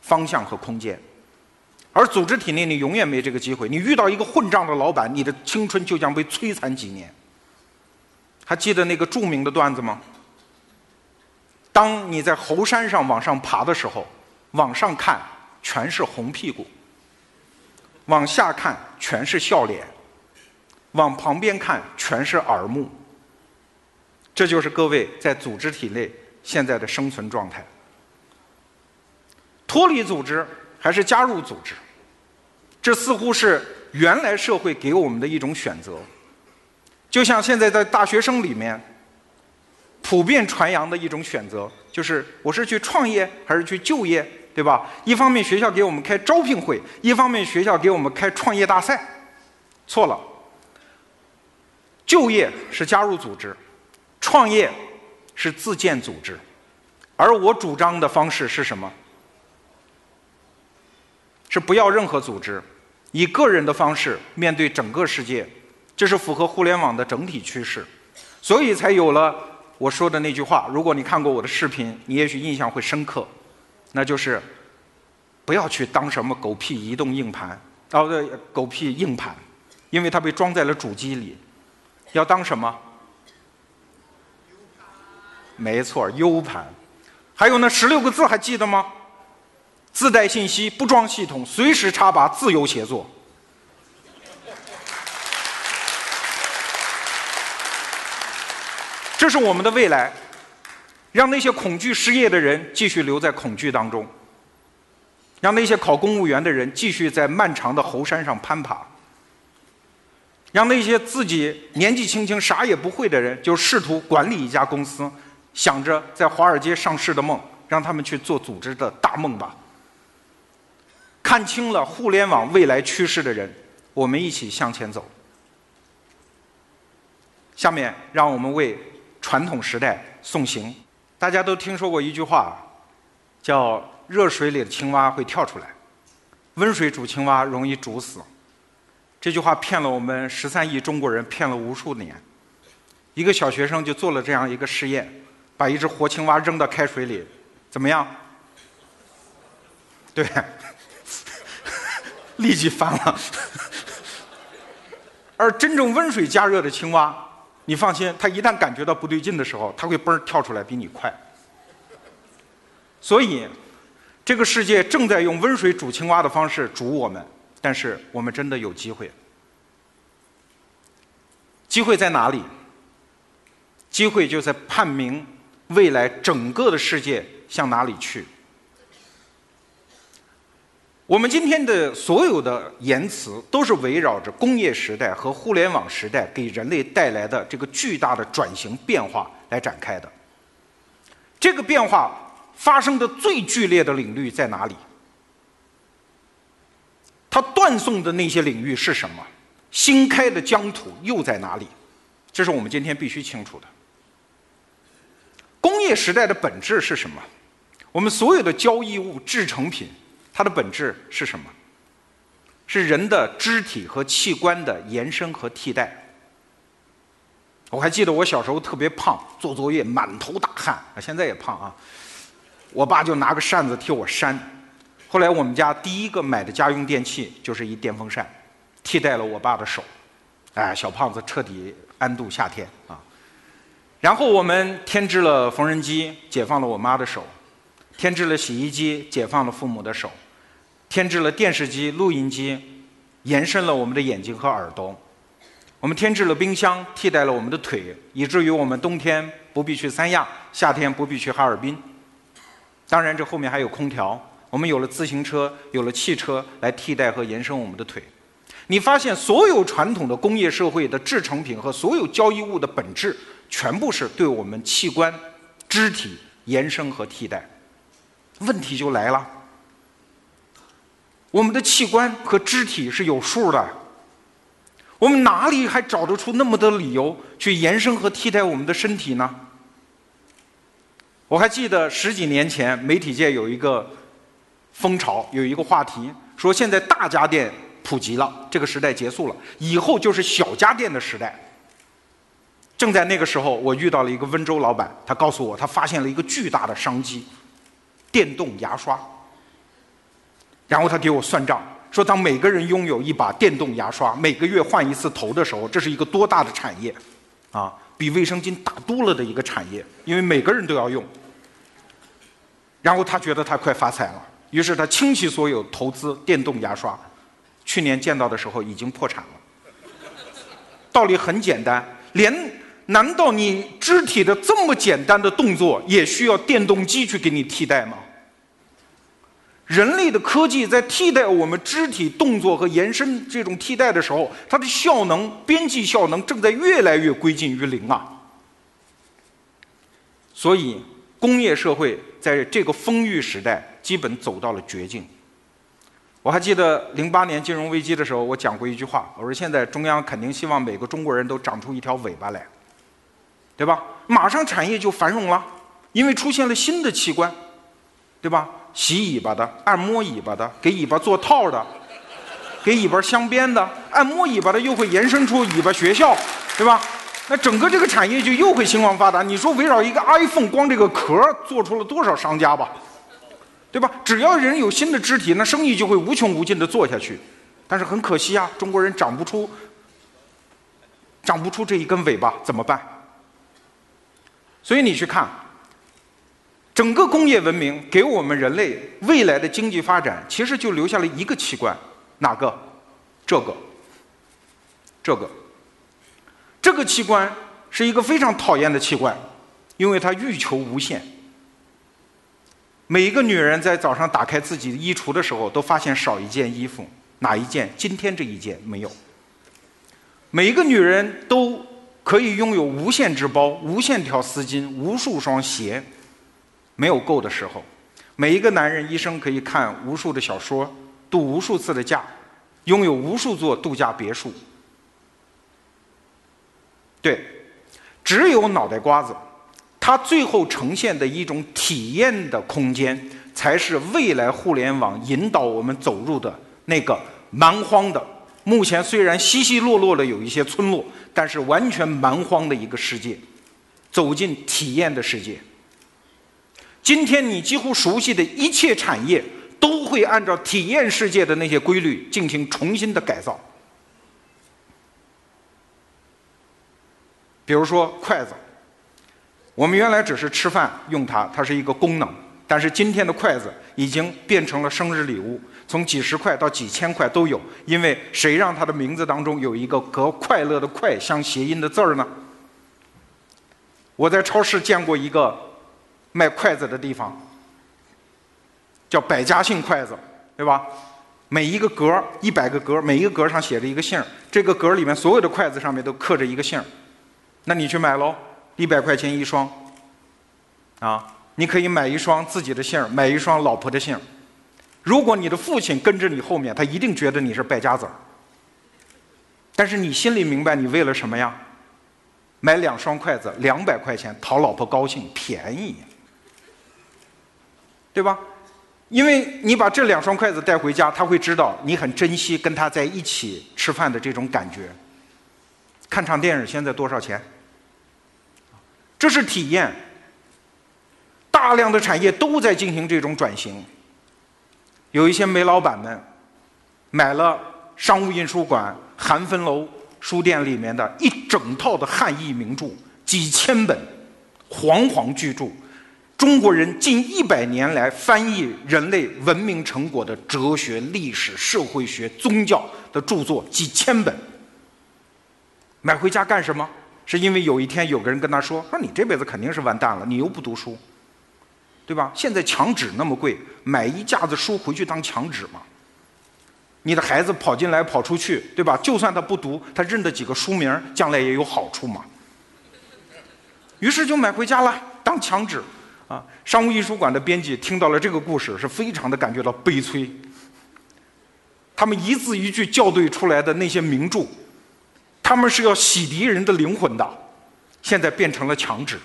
方向和空间。而组织体内，你永远没这个机会。你遇到一个混账的老板，你的青春就将被摧残几年。还记得那个著名的段子吗？当你在猴山上往上爬的时候，往上看全是红屁股。往下看全是笑脸，往旁边看全是耳目。这就是各位在组织体内现在的生存状态。脱离组织还是加入组织，这似乎是原来社会给我们的一种选择。就像现在在大学生里面普遍传扬的一种选择，就是我是去创业还是去就业。对吧？一方面学校给我们开招聘会，一方面学校给我们开创业大赛，错了。就业是加入组织，创业是自建组织，而我主张的方式是什么？是不要任何组织，以个人的方式面对整个世界，这是符合互联网的整体趋势，所以才有了我说的那句话。如果你看过我的视频，你也许印象会深刻。那就是不要去当什么狗屁移动硬盘，哦对，狗屁硬盘，因为它被装在了主机里。要当什么？没错，U 盘。还有那十六个字还记得吗？自带信息，不装系统，随时插拔，自由协作。这是我们的未来。让那些恐惧失业的人继续留在恐惧当中，让那些考公务员的人继续在漫长的猴山上攀爬，让那些自己年纪轻轻啥也不会的人就试图管理一家公司，想着在华尔街上市的梦，让他们去做组织的大梦吧。看清了互联网未来趋势的人，我们一起向前走。下面让我们为传统时代送行。大家都听说过一句话，叫“热水里的青蛙会跳出来，温水煮青蛙容易煮死”。这句话骗了我们十三亿中国人，骗了无数年。一个小学生就做了这样一个实验，把一只活青蛙扔到开水里，怎么样？对，立即翻了。而真正温水加热的青蛙。你放心，他一旦感觉到不对劲的时候，他会嘣儿跳出来比你快。所以，这个世界正在用温水煮青蛙的方式煮我们，但是我们真的有机会。机会在哪里？机会就在判明未来整个的世界向哪里去。我们今天的所有的言辞都是围绕着工业时代和互联网时代给人类带来的这个巨大的转型变化来展开的。这个变化发生的最剧烈的领域在哪里？它断送的那些领域是什么？新开的疆土又在哪里？这是我们今天必须清楚的。工业时代的本质是什么？我们所有的交易物、制成品，它的本质是什么？是人的肢体和器官的延伸和替代。我还记得我小时候特别胖，做作业满头大汗啊，现在也胖啊。我爸就拿个扇子替我扇。后来我们家第一个买的家用电器就是一电风扇，替代了我爸的手，哎，小胖子彻底安度夏天啊。然后我们添置了缝纫机，解放了我妈的手；添置了洗衣机，解放了父母的手；添置了电视机、录音机，延伸了我们的眼睛和耳朵；我们添置了冰箱，替代了我们的腿，以至于我们冬天不必去三亚，夏天不必去哈尔滨。当然，这后面还有空调。我们有了自行车，有了汽车来替代和延伸我们的腿。你发现，所有传统的工业社会的制成品和所有交易物的本质，全部是对我们器官、肢体延伸和替代。问题就来了：我们的器官和肢体是有数的，我们哪里还找得出那么多理由去延伸和替代我们的身体呢？我还记得十几年前，媒体界有一个。风潮有一个话题说，现在大家电普及了，这个时代结束了，以后就是小家电的时代。正在那个时候，我遇到了一个温州老板，他告诉我，他发现了一个巨大的商机——电动牙刷。然后他给我算账，说当每个人拥有一把电动牙刷，每个月换一次头的时候，这是一个多大的产业啊！比卫生巾大多了的一个产业，因为每个人都要用。然后他觉得他快发财了。于是他倾其所有投资电动牙刷，去年见到的时候已经破产了。道理很简单，连难道你肢体的这么简单的动作也需要电动机去给你替代吗？人类的科技在替代我们肢体动作和延伸这种替代的时候，它的效能、边际效能正在越来越归近于零啊。所以，工业社会在这个丰裕时代。基本走到了绝境。我还记得零八年金融危机的时候，我讲过一句话，我说现在中央肯定希望每个中国人都长出一条尾巴来，对吧？马上产业就繁荣了，因为出现了新的器官，对吧？洗尾巴的、按摩尾巴的、给尾巴做套的、给尾巴镶边的、按摩尾巴的又会延伸出尾巴学校，对吧？那整个这个产业就又会兴旺发达。你说围绕一个 iPhone，光这个壳做出了多少商家吧？对吧？只要人有新的肢体，那生意就会无穷无尽的做下去。但是很可惜啊，中国人长不出，长不出这一根尾巴，怎么办？所以你去看，整个工业文明给我们人类未来的经济发展，其实就留下了一个器官，哪个？这个，这个，这个器官是一个非常讨厌的器官，因为它欲求无限。每一个女人在早上打开自己衣橱的时候，都发现少一件衣服，哪一件？今天这一件没有。每一个女人都可以拥有无限只包、无限条丝巾、无数双鞋，没有够的时候。每一个男人一生可以看无数的小说，度无数次的假，拥有无数座度假别墅。对，只有脑袋瓜子。它最后呈现的一种体验的空间，才是未来互联网引导我们走入的那个蛮荒的。目前虽然稀稀落落的有一些村落，但是完全蛮荒的一个世界，走进体验的世界。今天你几乎熟悉的一切产业，都会按照体验世界的那些规律进行重新的改造。比如说筷子。我们原来只是吃饭用它，它是一个功能。但是今天的筷子已经变成了生日礼物，从几十块到几千块都有。因为谁让它的名字当中有一个和“快乐”的“快”相谐音的字儿呢？我在超市见过一个卖筷子的地方，叫百家姓筷子，对吧？每一个格一百个格，每一个格上写着一个姓，这个格里面所有的筷子上面都刻着一个姓，那你去买喽。一百块钱一双，啊，你可以买一双自己的姓买一双老婆的姓如果你的父亲跟着你后面，他一定觉得你是败家子儿。但是你心里明白，你为了什么呀？买两双筷子，两百块钱，讨老婆高兴，便宜，对吧？因为你把这两双筷子带回家，他会知道你很珍惜跟他在一起吃饭的这种感觉。看场电影现在多少钱？这是体验。大量的产业都在进行这种转型。有一些煤老板们买了商务印书馆韩芬楼书店里面的一整套的汉译名著，几千本，煌煌巨著，中国人近一百年来翻译人类文明成果的哲学、历史、社会学、宗教的著作几千本，买回家干什么？是因为有一天有个人跟他说：“说你这辈子肯定是完蛋了，你又不读书。”对吧？现在墙纸那么贵，买一架子书回去当墙纸嘛。你的孩子跑进来跑出去，对吧？就算他不读，他认得几个书名，将来也有好处嘛。于是就买回家了，当墙纸。啊，商务印书馆的编辑听到了这个故事，是非常的感觉到悲催。他们一字一句校对出来的那些名著，他们是要洗涤人的灵魂的，现在变成了墙纸。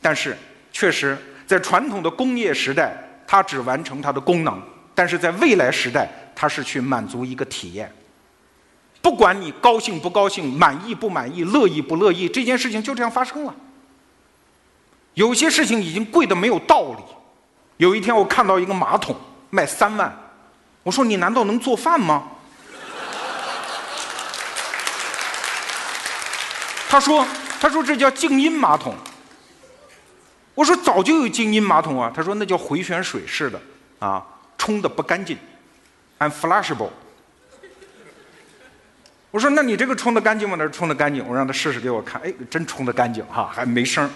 但是。确实，在传统的工业时代，它只完成它的功能；但是在未来时代，它是去满足一个体验。不管你高兴不高兴、满意不满意、乐意不乐意，这件事情就这样发生了。有些事情已经贵的没有道理。有一天，我看到一个马桶卖三万，我说：“你难道能做饭吗？”他说：“他说这叫静音马桶。”我说早就有静音马桶啊，他说那叫回旋水式的，啊，冲的不干净，unflushable。我说那你这个冲的干净吗？他说冲的干净，我让他试试给我看，哎，真冲的干净哈，还没声。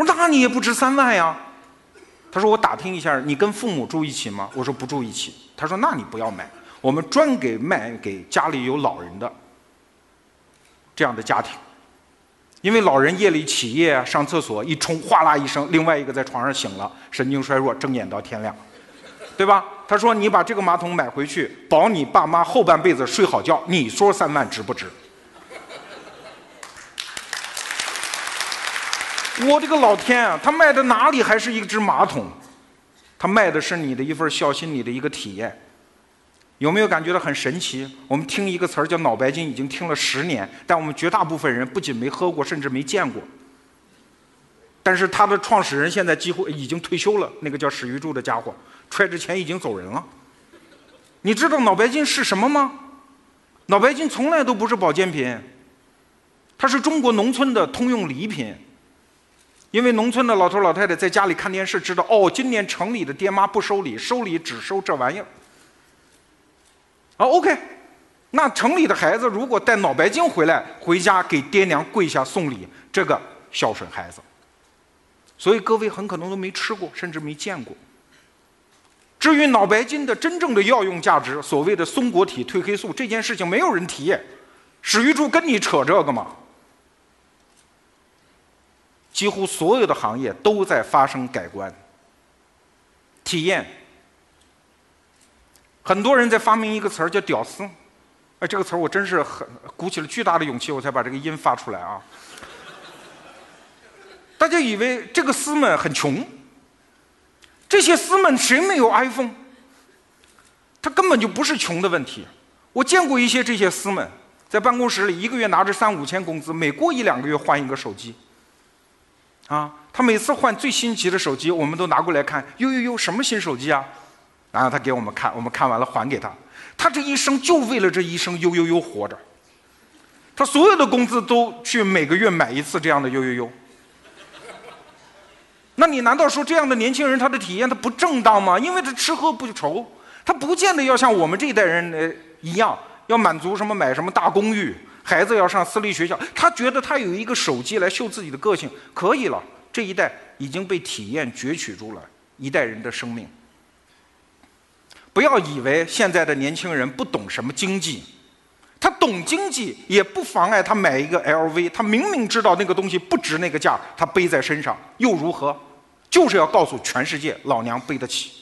我说那你也不值三万呀。他说我打听一下，你跟父母住一起吗？我说不住一起。他说那你不要买，我们专给卖给家里有老人的这样的家庭。因为老人夜里起夜，上厕所一冲，哗啦一声，另外一个在床上醒了，神经衰弱，睁眼到天亮，对吧？他说：“你把这个马桶买回去，保你爸妈后半辈子睡好觉。”你说三万值不值？我的个老天啊！他卖的哪里还是一只马桶？他卖的是你的一份孝心，你的一个体验。有没有感觉到很神奇？我们听一个词儿叫脑白金，已经听了十年，但我们绝大部分人不仅没喝过，甚至没见过。但是他的创始人现在几乎已经退休了，那个叫史玉柱的家伙，揣着钱已经走人了。你知道脑白金是什么吗？脑白金从来都不是保健品，它是中国农村的通用礼品。因为农村的老头老太太在家里看电视，知道哦，今年城里的爹妈不收礼，收礼只收这玩意儿。啊，OK，那城里的孩子如果带脑白金回来，回家给爹娘跪下送礼，这个孝顺孩子。所以各位很可能都没吃过，甚至没见过。至于脑白金的真正的药用价值，所谓的松果体褪黑素这件事情，没有人提。史玉柱跟你扯这个吗？几乎所有的行业都在发生改观。体验。很多人在发明一个词儿叫“屌丝”，哎，这个词儿我真是很鼓起了巨大的勇气，我才把这个音发出来啊！大家以为这个丝们很穷，这些丝们谁没有 iPhone？他根本就不是穷的问题。我见过一些这些丝们在办公室里一个月拿着三五千工资，每过一两个月换一个手机。啊，他每次换最新奇的手机，我们都拿过来看，哟哟哟，什么新手机啊？然后他给我们看，我们看完了还给他。他这一生就为了这一生悠悠悠活着。他所有的工资都去每个月买一次这样的悠悠悠。那你难道说这样的年轻人他的体验他不正当吗？因为他吃喝不愁，他不见得要像我们这一代人呃一样要满足什么买什么大公寓，孩子要上私立学校。他觉得他有一个手机来秀自己的个性可以了。这一代已经被体验攫取住了一代人的生命。不要以为现在的年轻人不懂什么经济，他懂经济也不妨碍他买一个 LV。他明明知道那个东西不值那个价，他背在身上又如何？就是要告诉全世界，老娘背得起。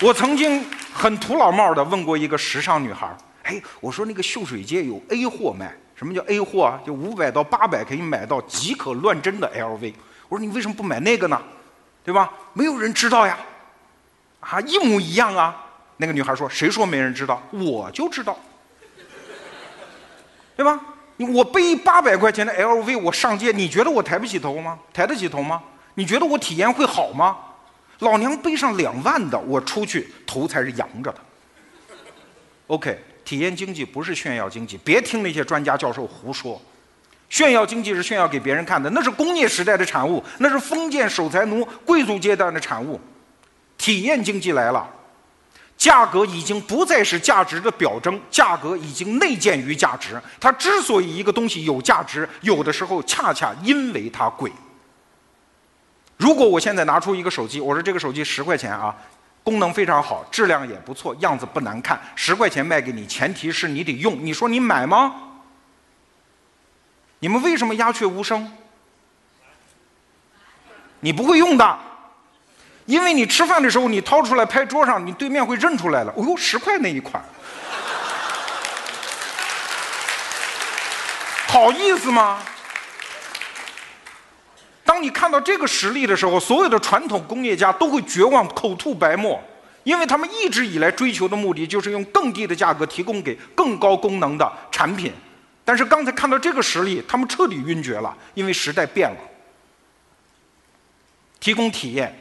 我曾经很土老帽的问过一个时尚女孩儿，哎，我说那个秀水街有 A 货卖，什么叫 A 货啊？就五百到八百可以买到即可乱真的 LV。我说你为什么不买那个呢？对吧？没有人知道呀，啊，一模一样啊。那个女孩说：“谁说没人知道？我就知道，对吧？我背八百块钱的 LV，我上街，你觉得我抬不起头吗？抬得起头吗？你觉得我体验会好吗？老娘背上两万的，我出去头才是扬着的。OK，体验经济不是炫耀经济，别听那些专家教授胡说。炫耀经济是炫耀给别人看的，那是工业时代的产物，那是封建守财奴贵族阶段的产物。体验经济来了，价格已经不再是价值的表征，价格已经内建于价值。它之所以一个东西有价值，有的时候恰恰因为它贵。如果我现在拿出一个手机，我说这个手机十块钱啊，功能非常好，质量也不错，样子不难看，十块钱卖给你，前提是你得用。你说你买吗？你们为什么鸦雀无声？你不会用的，因为你吃饭的时候你掏出来拍桌上，你对面会认出来了。哦呦，十块那一款，好意思吗？当你看到这个实力的时候，所有的传统工业家都会绝望，口吐白沫，因为他们一直以来追求的目的就是用更低的价格提供给更高功能的产品。但是刚才看到这个实力，他们彻底晕厥了，因为时代变了。提供体验，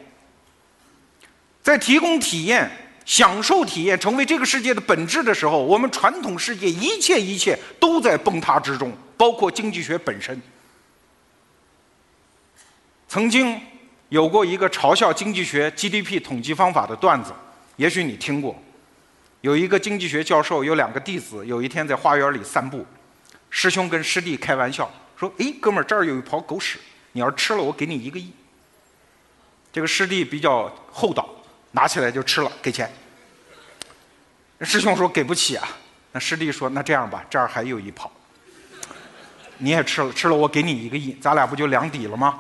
在提供体验、享受体验成为这个世界的本质的时候，我们传统世界一切一切都在崩塌之中，包括经济学本身。曾经有过一个嘲笑经济学 GDP 统计方法的段子，也许你听过。有一个经济学教授有两个弟子，有一天在花园里散步。师兄跟师弟开玩笑说：“哎，哥们儿，这儿有一泡狗屎，你要是吃了，我给你一个亿。”这个师弟比较厚道，拿起来就吃了，给钱。师兄说：“给不起啊。”那师弟说：“那这样吧，这儿还有一泡，你也吃了，吃了我给你一个亿，咱俩不就两抵了吗？”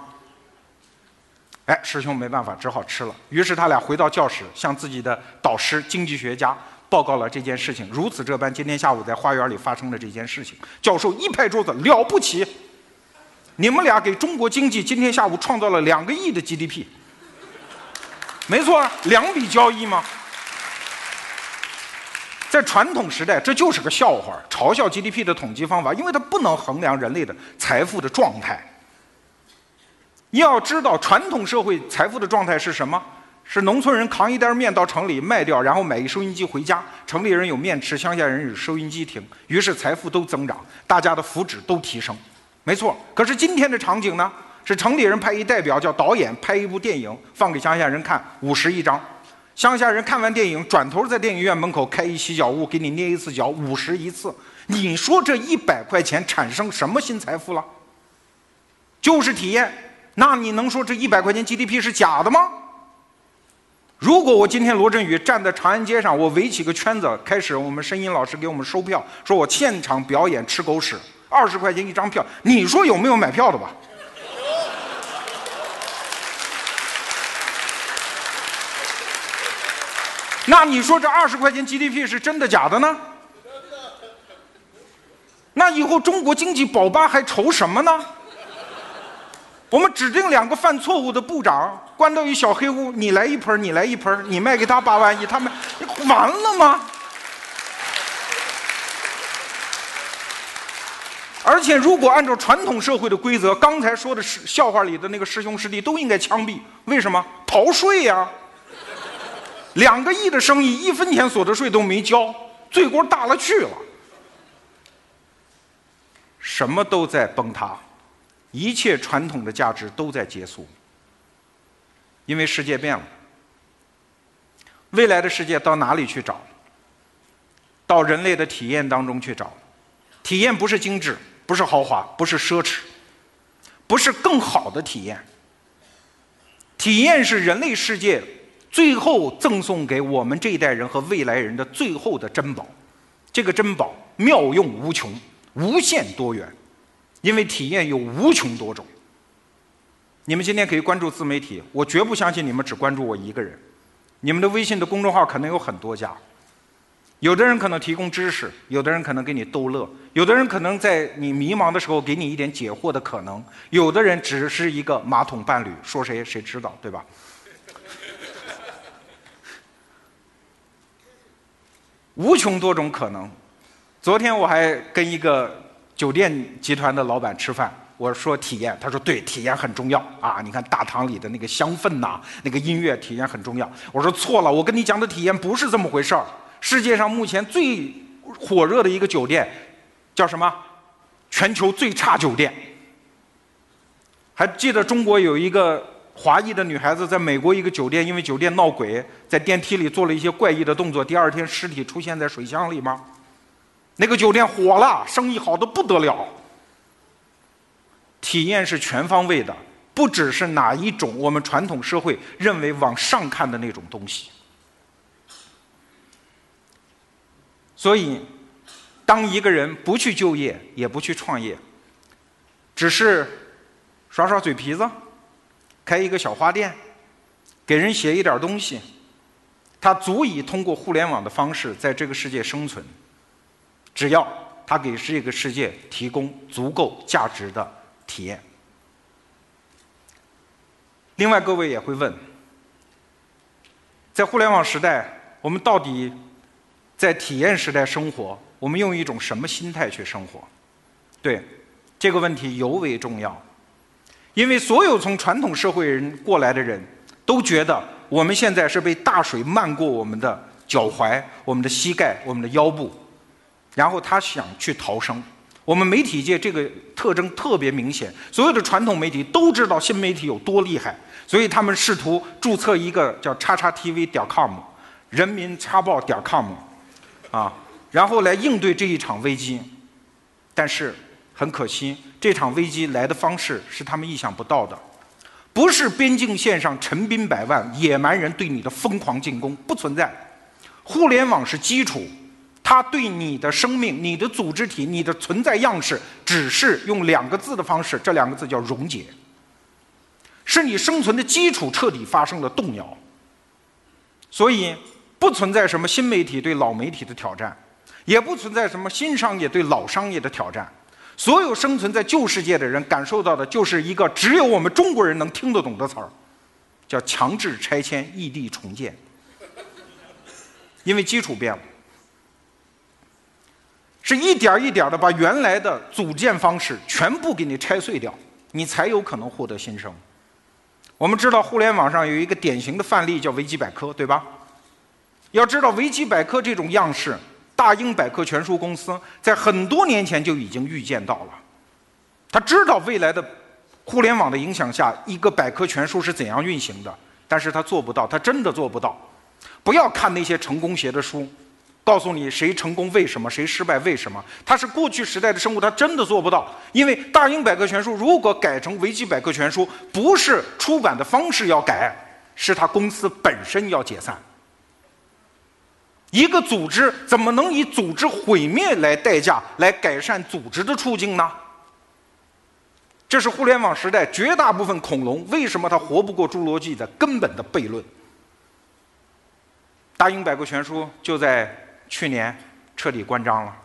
哎，师兄没办法，只好吃了。于是他俩回到教室，向自己的导师经济学家。报告了这件事情，如此这般，今天下午在花园里发生的这件事情，教授一拍桌子，了不起！你们俩给中国经济今天下午创造了两个亿的 GDP，没错，两笔交易吗？在传统时代，这就是个笑话，嘲笑 GDP 的统计方法，因为它不能衡量人类的财富的状态。要知道，传统社会财富的状态是什么？是农村人扛一袋面到城里卖掉，然后买一收音机回家。城里人有面吃，乡下人有收音机听，于是财富都增长，大家的福祉都提升。没错，可是今天的场景呢？是城里人派一代表叫导演拍一部电影放给乡下人看，五十一张。乡下人看完电影，转头在电影院门口开一洗脚屋，给你捏一次脚，五十一次。你说这一百块钱产生什么新财富了？就是体验。那你能说这一百块钱 GDP 是假的吗？如果我今天罗振宇站在长安街上，我围起个圈子，开始我们声音老师给我们收票，说我现场表演吃狗屎，二十块钱一张票，你说有没有买票的吧？那你说这二十块钱 GDP 是真的假的呢？那以后中国经济保八还愁什么呢？我们指定两个犯错误的部长，关到一小黑屋，你来一盆，你来一盆，你卖给他八万亿，他们完了吗？而且，如果按照传统社会的规则，刚才说的是笑话里的那个师兄师弟都应该枪毙。为什么？逃税呀！两个亿的生意，一分钱所得税都没交，罪过大了去了。什么都在崩塌。一切传统的价值都在结束，因为世界变了。未来的世界到哪里去找？到人类的体验当中去找。体验不是精致，不是豪华，不是奢侈，不是更好的体验。体验是人类世界最后赠送给我们这一代人和未来人的最后的珍宝。这个珍宝妙用无穷，无限多元。因为体验有无穷多种。你们今天可以关注自媒体，我绝不相信你们只关注我一个人。你们的微信的公众号可能有很多家，有的人可能提供知识，有的人可能给你逗乐，有的人可能在你迷茫的时候给你一点解惑的可能，有的人只是一个马桶伴侣，说谁谁知道，对吧？无穷多种可能。昨天我还跟一个酒店集团的老板吃饭。我说体验，他说对，体验很重要啊！你看大堂里的那个香氛呐，那个音乐，体验很重要。我说错了，我跟你讲的体验不是这么回事儿。世界上目前最火热的一个酒店叫什么？全球最差酒店。还记得中国有一个华裔的女孩子在美国一个酒店，因为酒店闹鬼，在电梯里做了一些怪异的动作，第二天尸体出现在水箱里吗？那个酒店火了，生意好的不得了。体验是全方位的，不只是哪一种我们传统社会认为往上看的那种东西。所以，当一个人不去就业，也不去创业，只是耍耍嘴皮子，开一个小花店，给人写一点东西，他足以通过互联网的方式在这个世界生存。只要他给这个世界提供足够价值的。体验。另外，各位也会问，在互联网时代，我们到底在体验时代生活？我们用一种什么心态去生活？对这个问题尤为重要，因为所有从传统社会人过来的人都觉得，我们现在是被大水漫过我们的脚踝、我们的膝盖、我们的腰部，然后他想去逃生。我们媒体界这个特征特别明显，所有的传统媒体都知道新媒体有多厉害，所以他们试图注册一个叫叉叉 TV 点 com，人民叉报点 com，啊，然后来应对这一场危机。但是很可惜，这场危机来的方式是他们意想不到的，不是边境线上陈兵百万野蛮人对你的疯狂进攻，不存在。互联网是基础。它对你的生命、你的组织体、你的存在样式，只是用两个字的方式，这两个字叫溶解，是你生存的基础彻底发生了动摇。所以，不存在什么新媒体对老媒体的挑战，也不存在什么新商业对老商业的挑战。所有生存在旧世界的人感受到的就是一个只有我们中国人能听得懂的词儿，叫强制拆迁、异地重建，因为基础变了。是一点一点的把原来的组建方式全部给你拆碎掉，你才有可能获得新生。我们知道互联网上有一个典型的范例叫维基百科，对吧？要知道维基百科这种样式，大英百科全书公司在很多年前就已经预见到了。他知道未来的互联网的影响下，一个百科全书是怎样运行的，但是他做不到，他真的做不到。不要看那些成功学的书。告诉你谁成功为什么，谁失败为什么？他是过去时代的生物，他真的做不到。因为大英百科全书如果改成维基百科全书，不是出版的方式要改，是他公司本身要解散。一个组织怎么能以组织毁灭来代价来改善组织的处境呢？这是互联网时代绝大部分恐龙为什么它活不过侏罗纪的根本的悖论。大英百科全书就在。去年彻底关张了，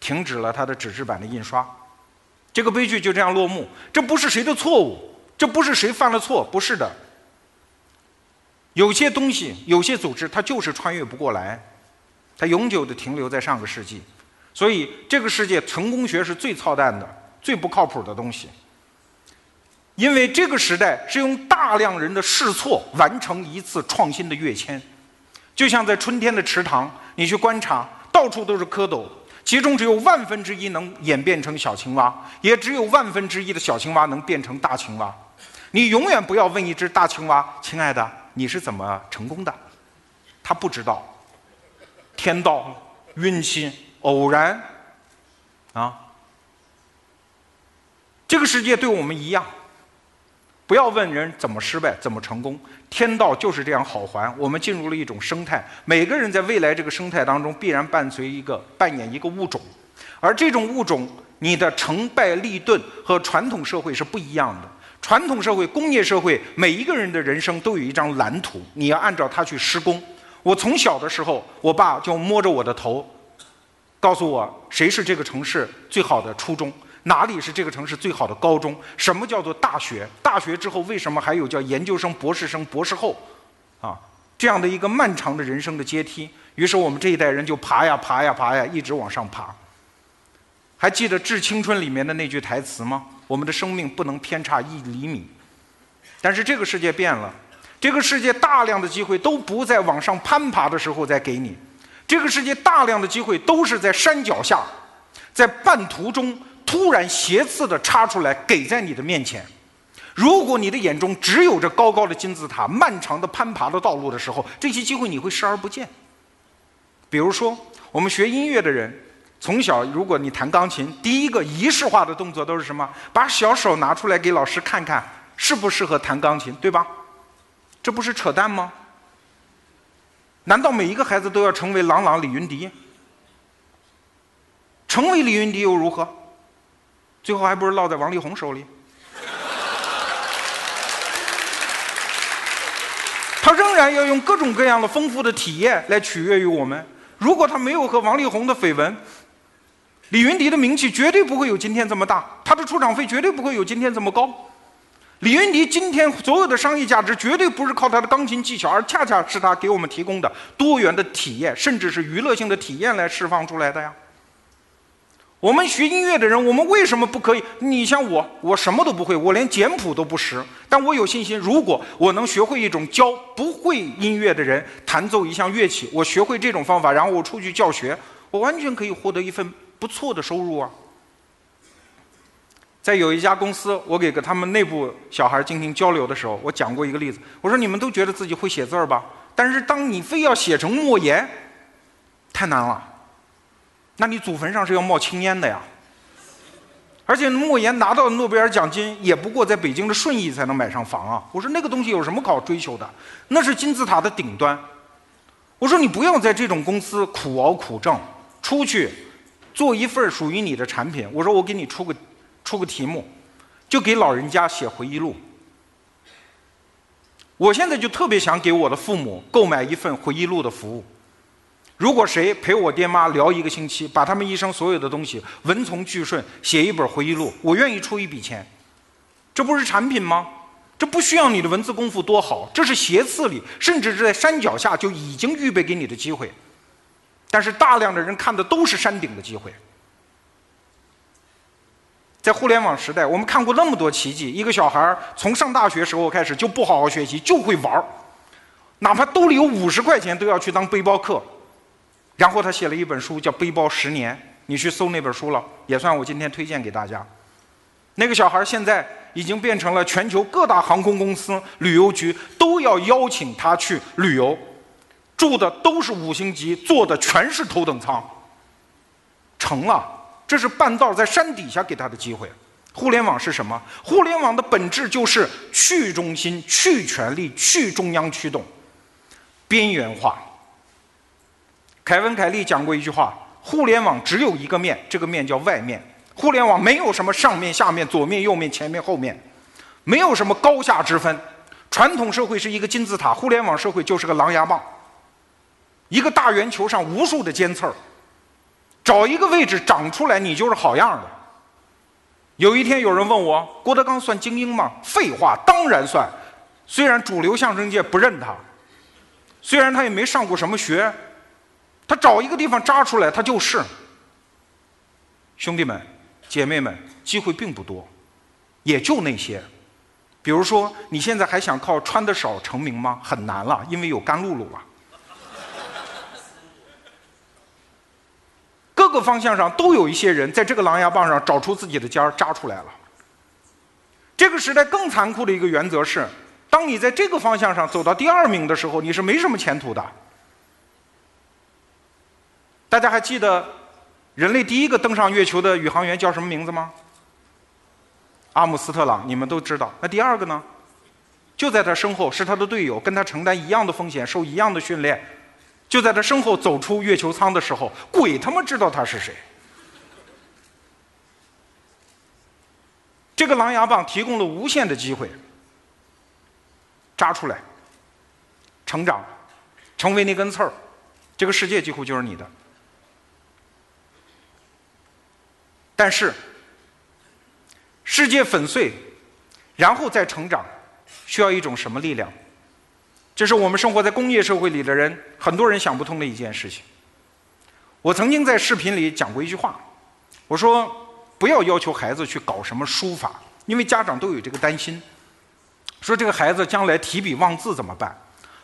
停止了它的纸质版的印刷，这个悲剧就这样落幕。这不是谁的错误，这不是谁犯了错，不是的。有些东西，有些组织，它就是穿越不过来，它永久的停留在上个世纪。所以，这个世界成功学是最操蛋的、最不靠谱的东西。因为这个时代是用大量人的试错完成一次创新的跃迁，就像在春天的池塘。你去观察，到处都是蝌蚪，其中只有万分之一能演变成小青蛙，也只有万分之一的小青蛙能变成大青蛙。你永远不要问一只大青蛙：“亲爱的，你是怎么成功的？”他不知道。天道、运气、偶然，啊，这个世界对我们一样。不要问人怎么失败，怎么成功，天道就是这样好还。我们进入了一种生态，每个人在未来这个生态当中必然伴随一个扮演一个物种，而这种物种，你的成败利钝和传统社会是不一样的。传统社会、工业社会，每一个人的人生都有一张蓝图，你要按照它去施工。我从小的时候，我爸就摸着我的头，告诉我谁是这个城市最好的初中，哪里是这个城市最好的高中，什么叫做大学？大学之后为什么还有叫研究生、博士生、博士后？啊，这样的一个漫长的人生的阶梯。于是我们这一代人就爬呀爬呀爬呀，一直往上爬。还记得《致青春》里面的那句台词吗？我们的生命不能偏差一厘米。但是这个世界变了，这个世界大量的机会都不在往上攀爬的时候再给你，这个世界大量的机会都是在山脚下，在半途中突然斜刺的插出来给在你的面前。如果你的眼中只有这高高的金字塔、漫长的攀爬的道路的时候，这些机会你会视而不见。比如说，我们学音乐的人。从小，如果你弹钢琴，第一个仪式化的动作都是什么？把小手拿出来给老师看看，适不适合弹钢琴，对吧？这不是扯淡吗？难道每一个孩子都要成为郎朗、李云迪？成为李云迪又如何？最后还不是落在王力宏手里？他仍然要用各种各样的丰富的体验来取悦于我们。如果他没有和王力宏的绯闻，李云迪的名气绝对不会有今天这么大，他的出场费绝对不会有今天这么高。李云迪今天所有的商业价值绝对不是靠他的钢琴技巧，而恰恰是他给我们提供的多元的体验，甚至是娱乐性的体验来释放出来的呀。我们学音乐的人，我们为什么不可以？你像我，我什么都不会，我连简谱都不识，但我有信心，如果我能学会一种教不会音乐的人弹奏一项乐器，我学会这种方法，然后我出去教学，我完全可以获得一份。不错的收入啊！在有一家公司，我给个他们内部小孩进行交流的时候，我讲过一个例子。我说：“你们都觉得自己会写字儿吧？但是当你非要写成莫言，太难了。那你祖坟上是要冒青烟的呀！而且莫言拿到诺贝尔奖金，也不过在北京的顺义才能买上房啊！我说那个东西有什么好追求的？那是金字塔的顶端。我说你不要在这种公司苦熬苦挣，出去。”做一份属于你的产品，我说我给你出个出个题目，就给老人家写回忆录。我现在就特别想给我的父母购买一份回忆录的服务。如果谁陪我爹妈聊一个星期，把他们一生所有的东西文从句顺写一本回忆录，我愿意出一笔钱。这不是产品吗？这不需要你的文字功夫多好，这是斜刺里，甚至是在山脚下就已经预备给你的机会。但是大量的人看的都是山顶的机会。在互联网时代，我们看过那么多奇迹：一个小孩从上大学时候开始就不好好学习，就会玩，哪怕兜里有五十块钱都要去当背包客。然后他写了一本书，叫《背包十年》，你去搜那本书了，也算我今天推荐给大家。那个小孩现在已经变成了全球各大航空公司、旅游局都要邀请他去旅游。住的都是五星级，坐的全是头等舱。成了，这是半道在山底下给他的机会。互联网是什么？互联网的本质就是去中心、去权力、去中央驱动、边缘化。凯文·凯利讲过一句话：互联网只有一个面，这个面叫外面。互联网没有什么上面、下面、左面、右面、前面、后面，没有什么高下之分。传统社会是一个金字塔，互联网社会就是个狼牙棒。一个大圆球上无数的尖刺儿，找一个位置长出来，你就是好样的。有一天有人问我，郭德纲算精英吗？废话，当然算。虽然主流相声界不认他，虽然他也没上过什么学，他找一个地方扎出来，他就是。兄弟们、姐妹们，机会并不多，也就那些。比如说，你现在还想靠穿的少成名吗？很难了，因为有甘露露了。各个方向上都有一些人在这个狼牙棒上找出自己的尖儿扎出来了。这个时代更残酷的一个原则是：当你在这个方向上走到第二名的时候，你是没什么前途的。大家还记得人类第一个登上月球的宇航员叫什么名字吗？阿姆斯特朗你们都知道。那第二个呢？就在他身后是他的队友跟他承担一样的风险受一样的训练就在他身后走出月球舱的时候鬼他妈知道他是谁。这个狼牙棒提供了无限的机会扎出来成长成为那根刺儿这个世界几乎就是你的。但是，世界粉碎，然后再成长，需要一种什么力量？这是我们生活在工业社会里的人，很多人想不通的一件事情。我曾经在视频里讲过一句话，我说不要要求孩子去搞什么书法，因为家长都有这个担心，说这个孩子将来提笔忘字怎么办？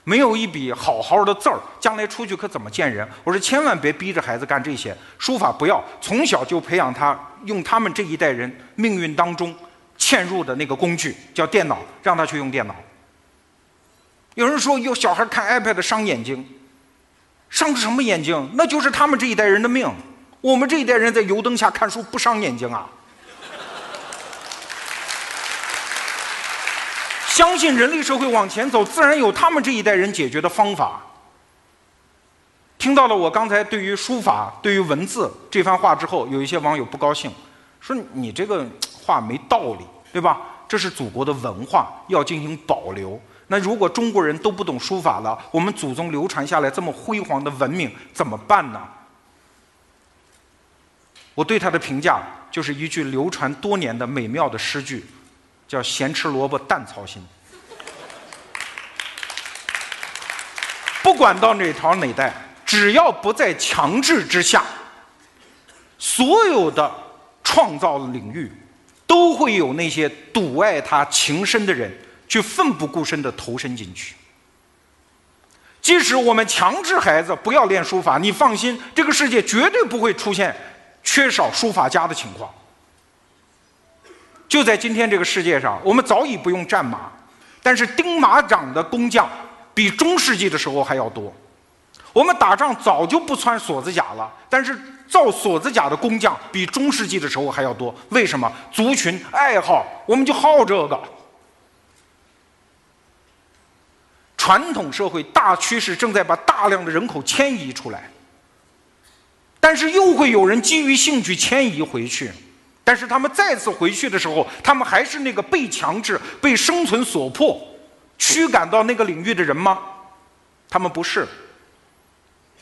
没有一笔好好的字儿，将来出去可怎么见人？我说千万别逼着孩子干这些，书法不要，从小就培养他用他们这一代人命运当中嵌入的那个工具叫电脑，让他去用电脑。有人说有小孩看 iPad 伤眼睛，伤什么眼睛？那就是他们这一代人的命。我们这一代人在油灯下看书不伤眼睛啊。相信人类社会往前走，自然有他们这一代人解决的方法。听到了我刚才对于书法、对于文字这番话之后，有一些网友不高兴，说你这个话没道理，对吧？这是祖国的文化，要进行保留。那如果中国人都不懂书法了，我们祖宗流传下来这么辉煌的文明怎么办呢？我对他的评价就是一句流传多年的美妙的诗句。叫咸吃萝卜淡操心，不管到哪朝哪代，只要不在强制之下，所有的创造领域都会有那些笃爱他情深的人去奋不顾身的投身进去。即使我们强制孩子不要练书法，你放心，这个世界绝对不会出现缺少书法家的情况。就在今天这个世界上，我们早已不用战马，但是钉马掌的工匠比中世纪的时候还要多。我们打仗早就不穿锁子甲了，但是造锁子甲的工匠比中世纪的时候还要多。为什么？族群爱好，我们就好这个。传统社会大趋势正在把大量的人口迁移出来，但是又会有人基于兴趣迁移回去。但是他们再次回去的时候，他们还是那个被强制、被生存所迫、驱赶到那个领域的人吗？他们不是，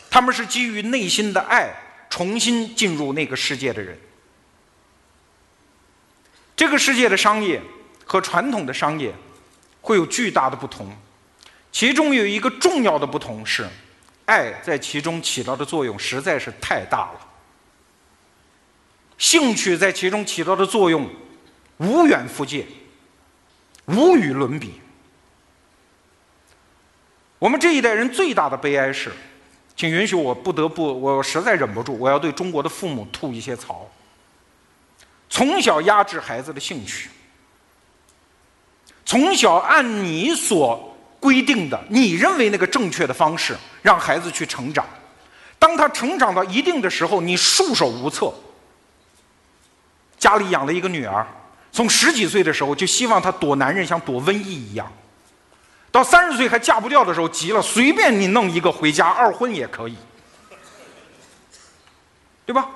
他们是基于内心的爱，重新进入那个世界的人。这个世界的商业和传统的商业会有巨大的不同，其中有一个重要的不同是，爱在其中起到的作用实在是太大了。兴趣在其中起到的作用，无远弗届，无与伦比。我们这一代人最大的悲哀是，请允许我不得不，我实在忍不住，我要对中国的父母吐一些槽。从小压制孩子的兴趣，从小按你所规定的、你认为那个正确的方式让孩子去成长，当他成长到一定的时候，你束手无策。家里养了一个女儿，从十几岁的时候就希望她躲男人，像躲瘟疫一样。到三十岁还嫁不掉的时候，急了，随便你弄一个回家，二婚也可以，对吧？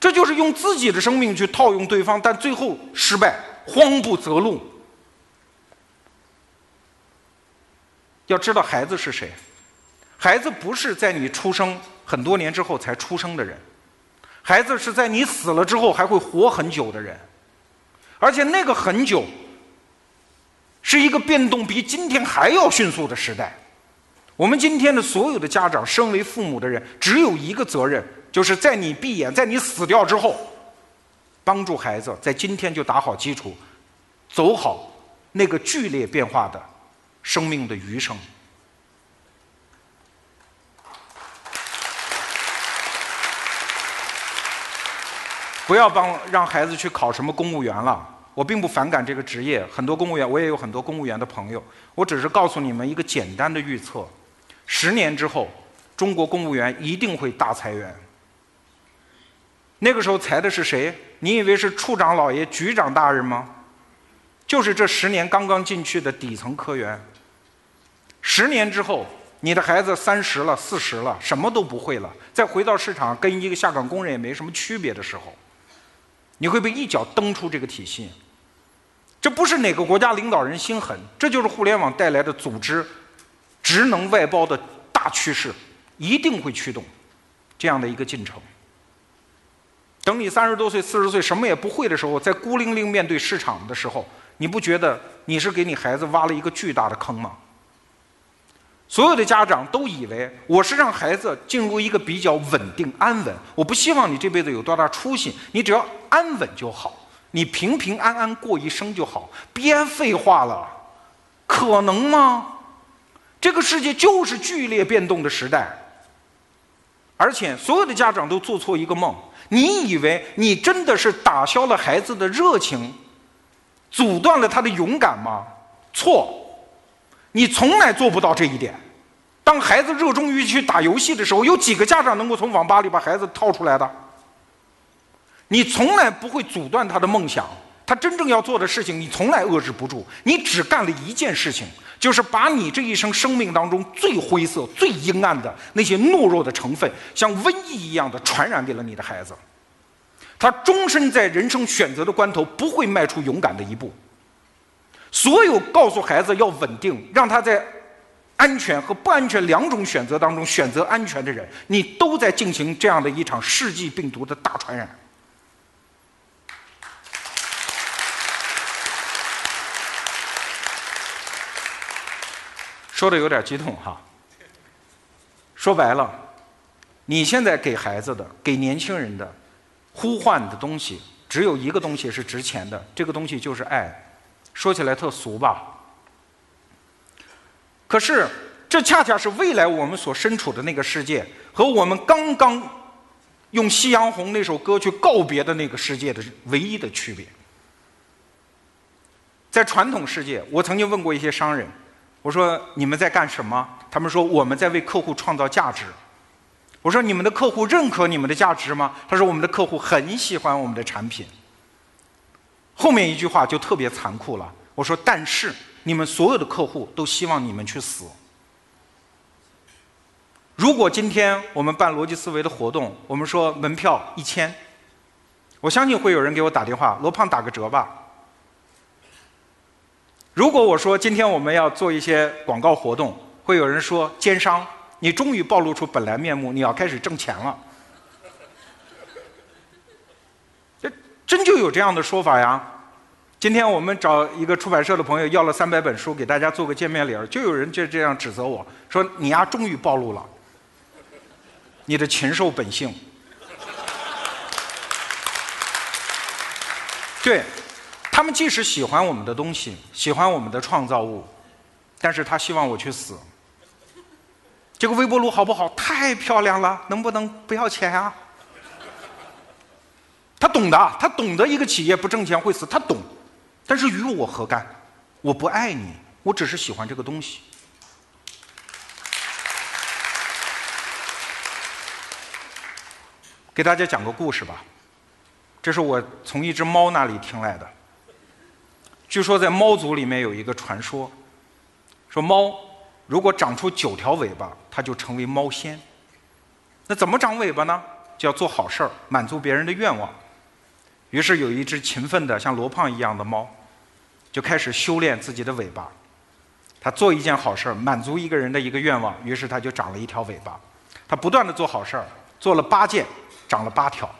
这就是用自己的生命去套用对方，但最后失败，慌不择路。要知道，孩子是谁？孩子不是在你出生很多年之后才出生的人。孩子是在你死了之后还会活很久的人，而且那个很久，是一个变动比今天还要迅速的时代。我们今天的所有的家长，身为父母的人，只有一个责任，就是在你闭眼，在你死掉之后，帮助孩子在今天就打好基础，走好那个剧烈变化的生命的余生。不要帮让孩子去考什么公务员了。我并不反感这个职业，很多公务员我也有很多公务员的朋友。我只是告诉你们一个简单的预测：十年之后，中国公务员一定会大裁员。那个时候裁的是谁？你以为是处长老爷、局长大人吗？就是这十年刚刚进去的底层科员。十年之后，你的孩子三十了、四十了，什么都不会了，再回到市场，跟一个下岗工人也没什么区别的时候。你会被一脚蹬出这个体系。这不是哪个国家领导人心狠，这就是互联网带来的组织职能外包的大趋势，一定会驱动这样的一个进程。等你三十多岁、四十岁什么也不会的时候，在孤零零面对市场的时候，你不觉得你是给你孩子挖了一个巨大的坑吗？所有的家长都以为我是让孩子进入一个比较稳定、安稳，我不希望你这辈子有多大出息，你只要安稳就好。你平平安安过一生就好，别废话了，可能吗？这个世界就是剧烈变动的时代，而且所有的家长都做错一个梦：你以为你真的是打消了孩子的热情，阻断了他的勇敢吗？错，你从来做不到这一点。当孩子热衷于去打游戏的时候，有几个家长能够从网吧里把孩子套出来的？你从来不会阻断他的梦想，他真正要做的事情，你从来遏制不住。你只干了一件事情，就是把你这一生生命当中最灰色、最阴暗的那些懦弱的成分，像瘟疫一样的传染给了你的孩子。他终身在人生选择的关头不会迈出勇敢的一步。所有告诉孩子要稳定，让他在安全和不安全两种选择当中选择安全的人，你都在进行这样的一场世纪病毒的大传染。说的有点激动哈。说白了，你现在给孩子的、给年轻人的呼唤的东西，只有一个东西是值钱的，这个东西就是爱。说起来特俗吧，可是这恰恰是未来我们所身处的那个世界和我们刚刚用《夕阳红》那首歌去告别的那个世界的唯一的区别。在传统世界，我曾经问过一些商人。我说你们在干什么？他们说我们在为客户创造价值。我说你们的客户认可你们的价值吗？他说我们的客户很喜欢我们的产品。后面一句话就特别残酷了。我说但是你们所有的客户都希望你们去死。如果今天我们办逻辑思维的活动，我们说门票一千，我相信会有人给我打电话，罗胖打个折吧。如果我说今天我们要做一些广告活动，会有人说奸商，你终于暴露出本来面目，你要开始挣钱了。这真就有这样的说法呀？今天我们找一个出版社的朋友要了三百本书给大家做个见面礼儿，就有人就这样指责我说你呀终于暴露了，你的禽兽本性。对。他们即使喜欢我们的东西，喜欢我们的创造物，但是他希望我去死。这个微波炉好不好？太漂亮了，能不能不要钱啊？他懂的，他懂得一个企业不挣钱会死，他懂。但是与我何干？我不爱你，我只是喜欢这个东西。给大家讲个故事吧，这是我从一只猫那里听来的。据说在猫族里面有一个传说，说猫如果长出九条尾巴，它就成为猫仙。那怎么长尾巴呢？就要做好事儿，满足别人的愿望。于是有一只勤奋的像罗胖一样的猫，就开始修炼自己的尾巴。他做一件好事儿，满足一个人的一个愿望，于是他就长了一条尾巴。他不断的做好事儿，做了八件，长了八条。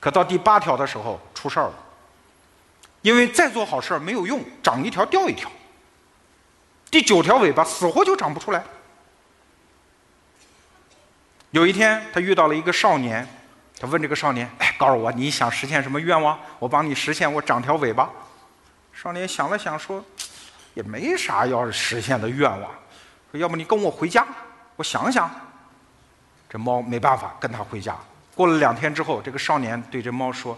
可到第八条的时候，出事儿了。因为再做好事儿没有用，长一条掉一条。第九条尾巴死活就长不出来。有一天，他遇到了一个少年，他问这个少年：“哎，告诉我你想实现什么愿望？我帮你实现，我长条尾巴。”少年想了想说：“也没啥要实现的愿望，说要不你跟我回家，我想想。”这猫没办法跟他回家。过了两天之后，这个少年对这猫说。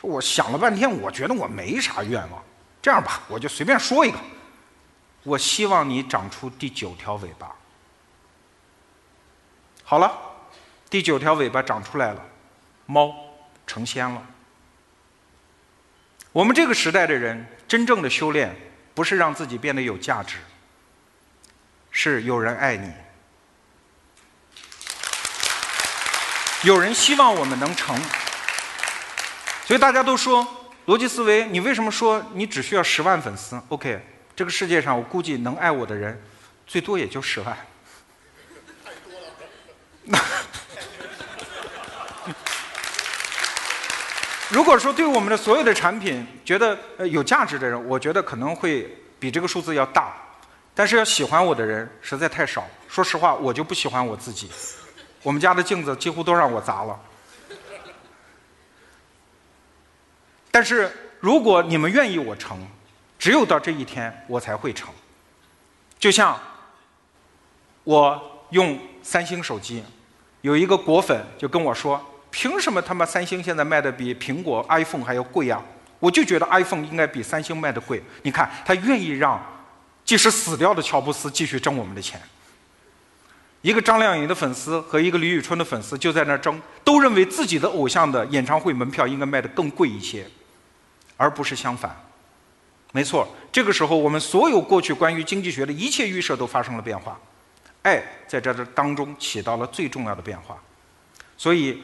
我想了半天，我觉得我没啥愿望。这样吧，我就随便说一个。我希望你长出第九条尾巴。好了，第九条尾巴长出来了，猫成仙了。我们这个时代的人，真正的修炼不是让自己变得有价值，是有人爱你，有人希望我们能成。所以大家都说，逻辑思维，你为什么说你只需要十万粉丝？OK，这个世界上我估计能爱我的人，最多也就十万。如果说对我们的所有的产品觉得呃有价值的人，我觉得可能会比这个数字要大。但是要喜欢我的人实在太少。说实话，我就不喜欢我自己。我们家的镜子几乎都让我砸了。但是如果你们愿意我成，只有到这一天我才会成。就像我用三星手机，有一个果粉就跟我说：“凭什么他妈三星现在卖的比苹果 iPhone 还要贵呀？”我就觉得 iPhone 应该比三星卖的贵。你看，他愿意让即使死掉的乔布斯继续挣我们的钱。一个张靓颖的粉丝和一个李宇春的粉丝就在那争，都认为自己的偶像的演唱会门票应该卖得更贵一些，而不是相反。没错，这个时候我们所有过去关于经济学的一切预设都发生了变化，爱在这这当中起到了最重要的变化。所以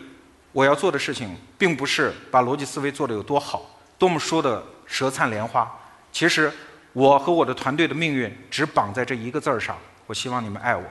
我要做的事情，并不是把逻辑思维做得有多好，多么说的舌灿莲花。其实我和我的团队的命运只绑在这一个字儿上，我希望你们爱我。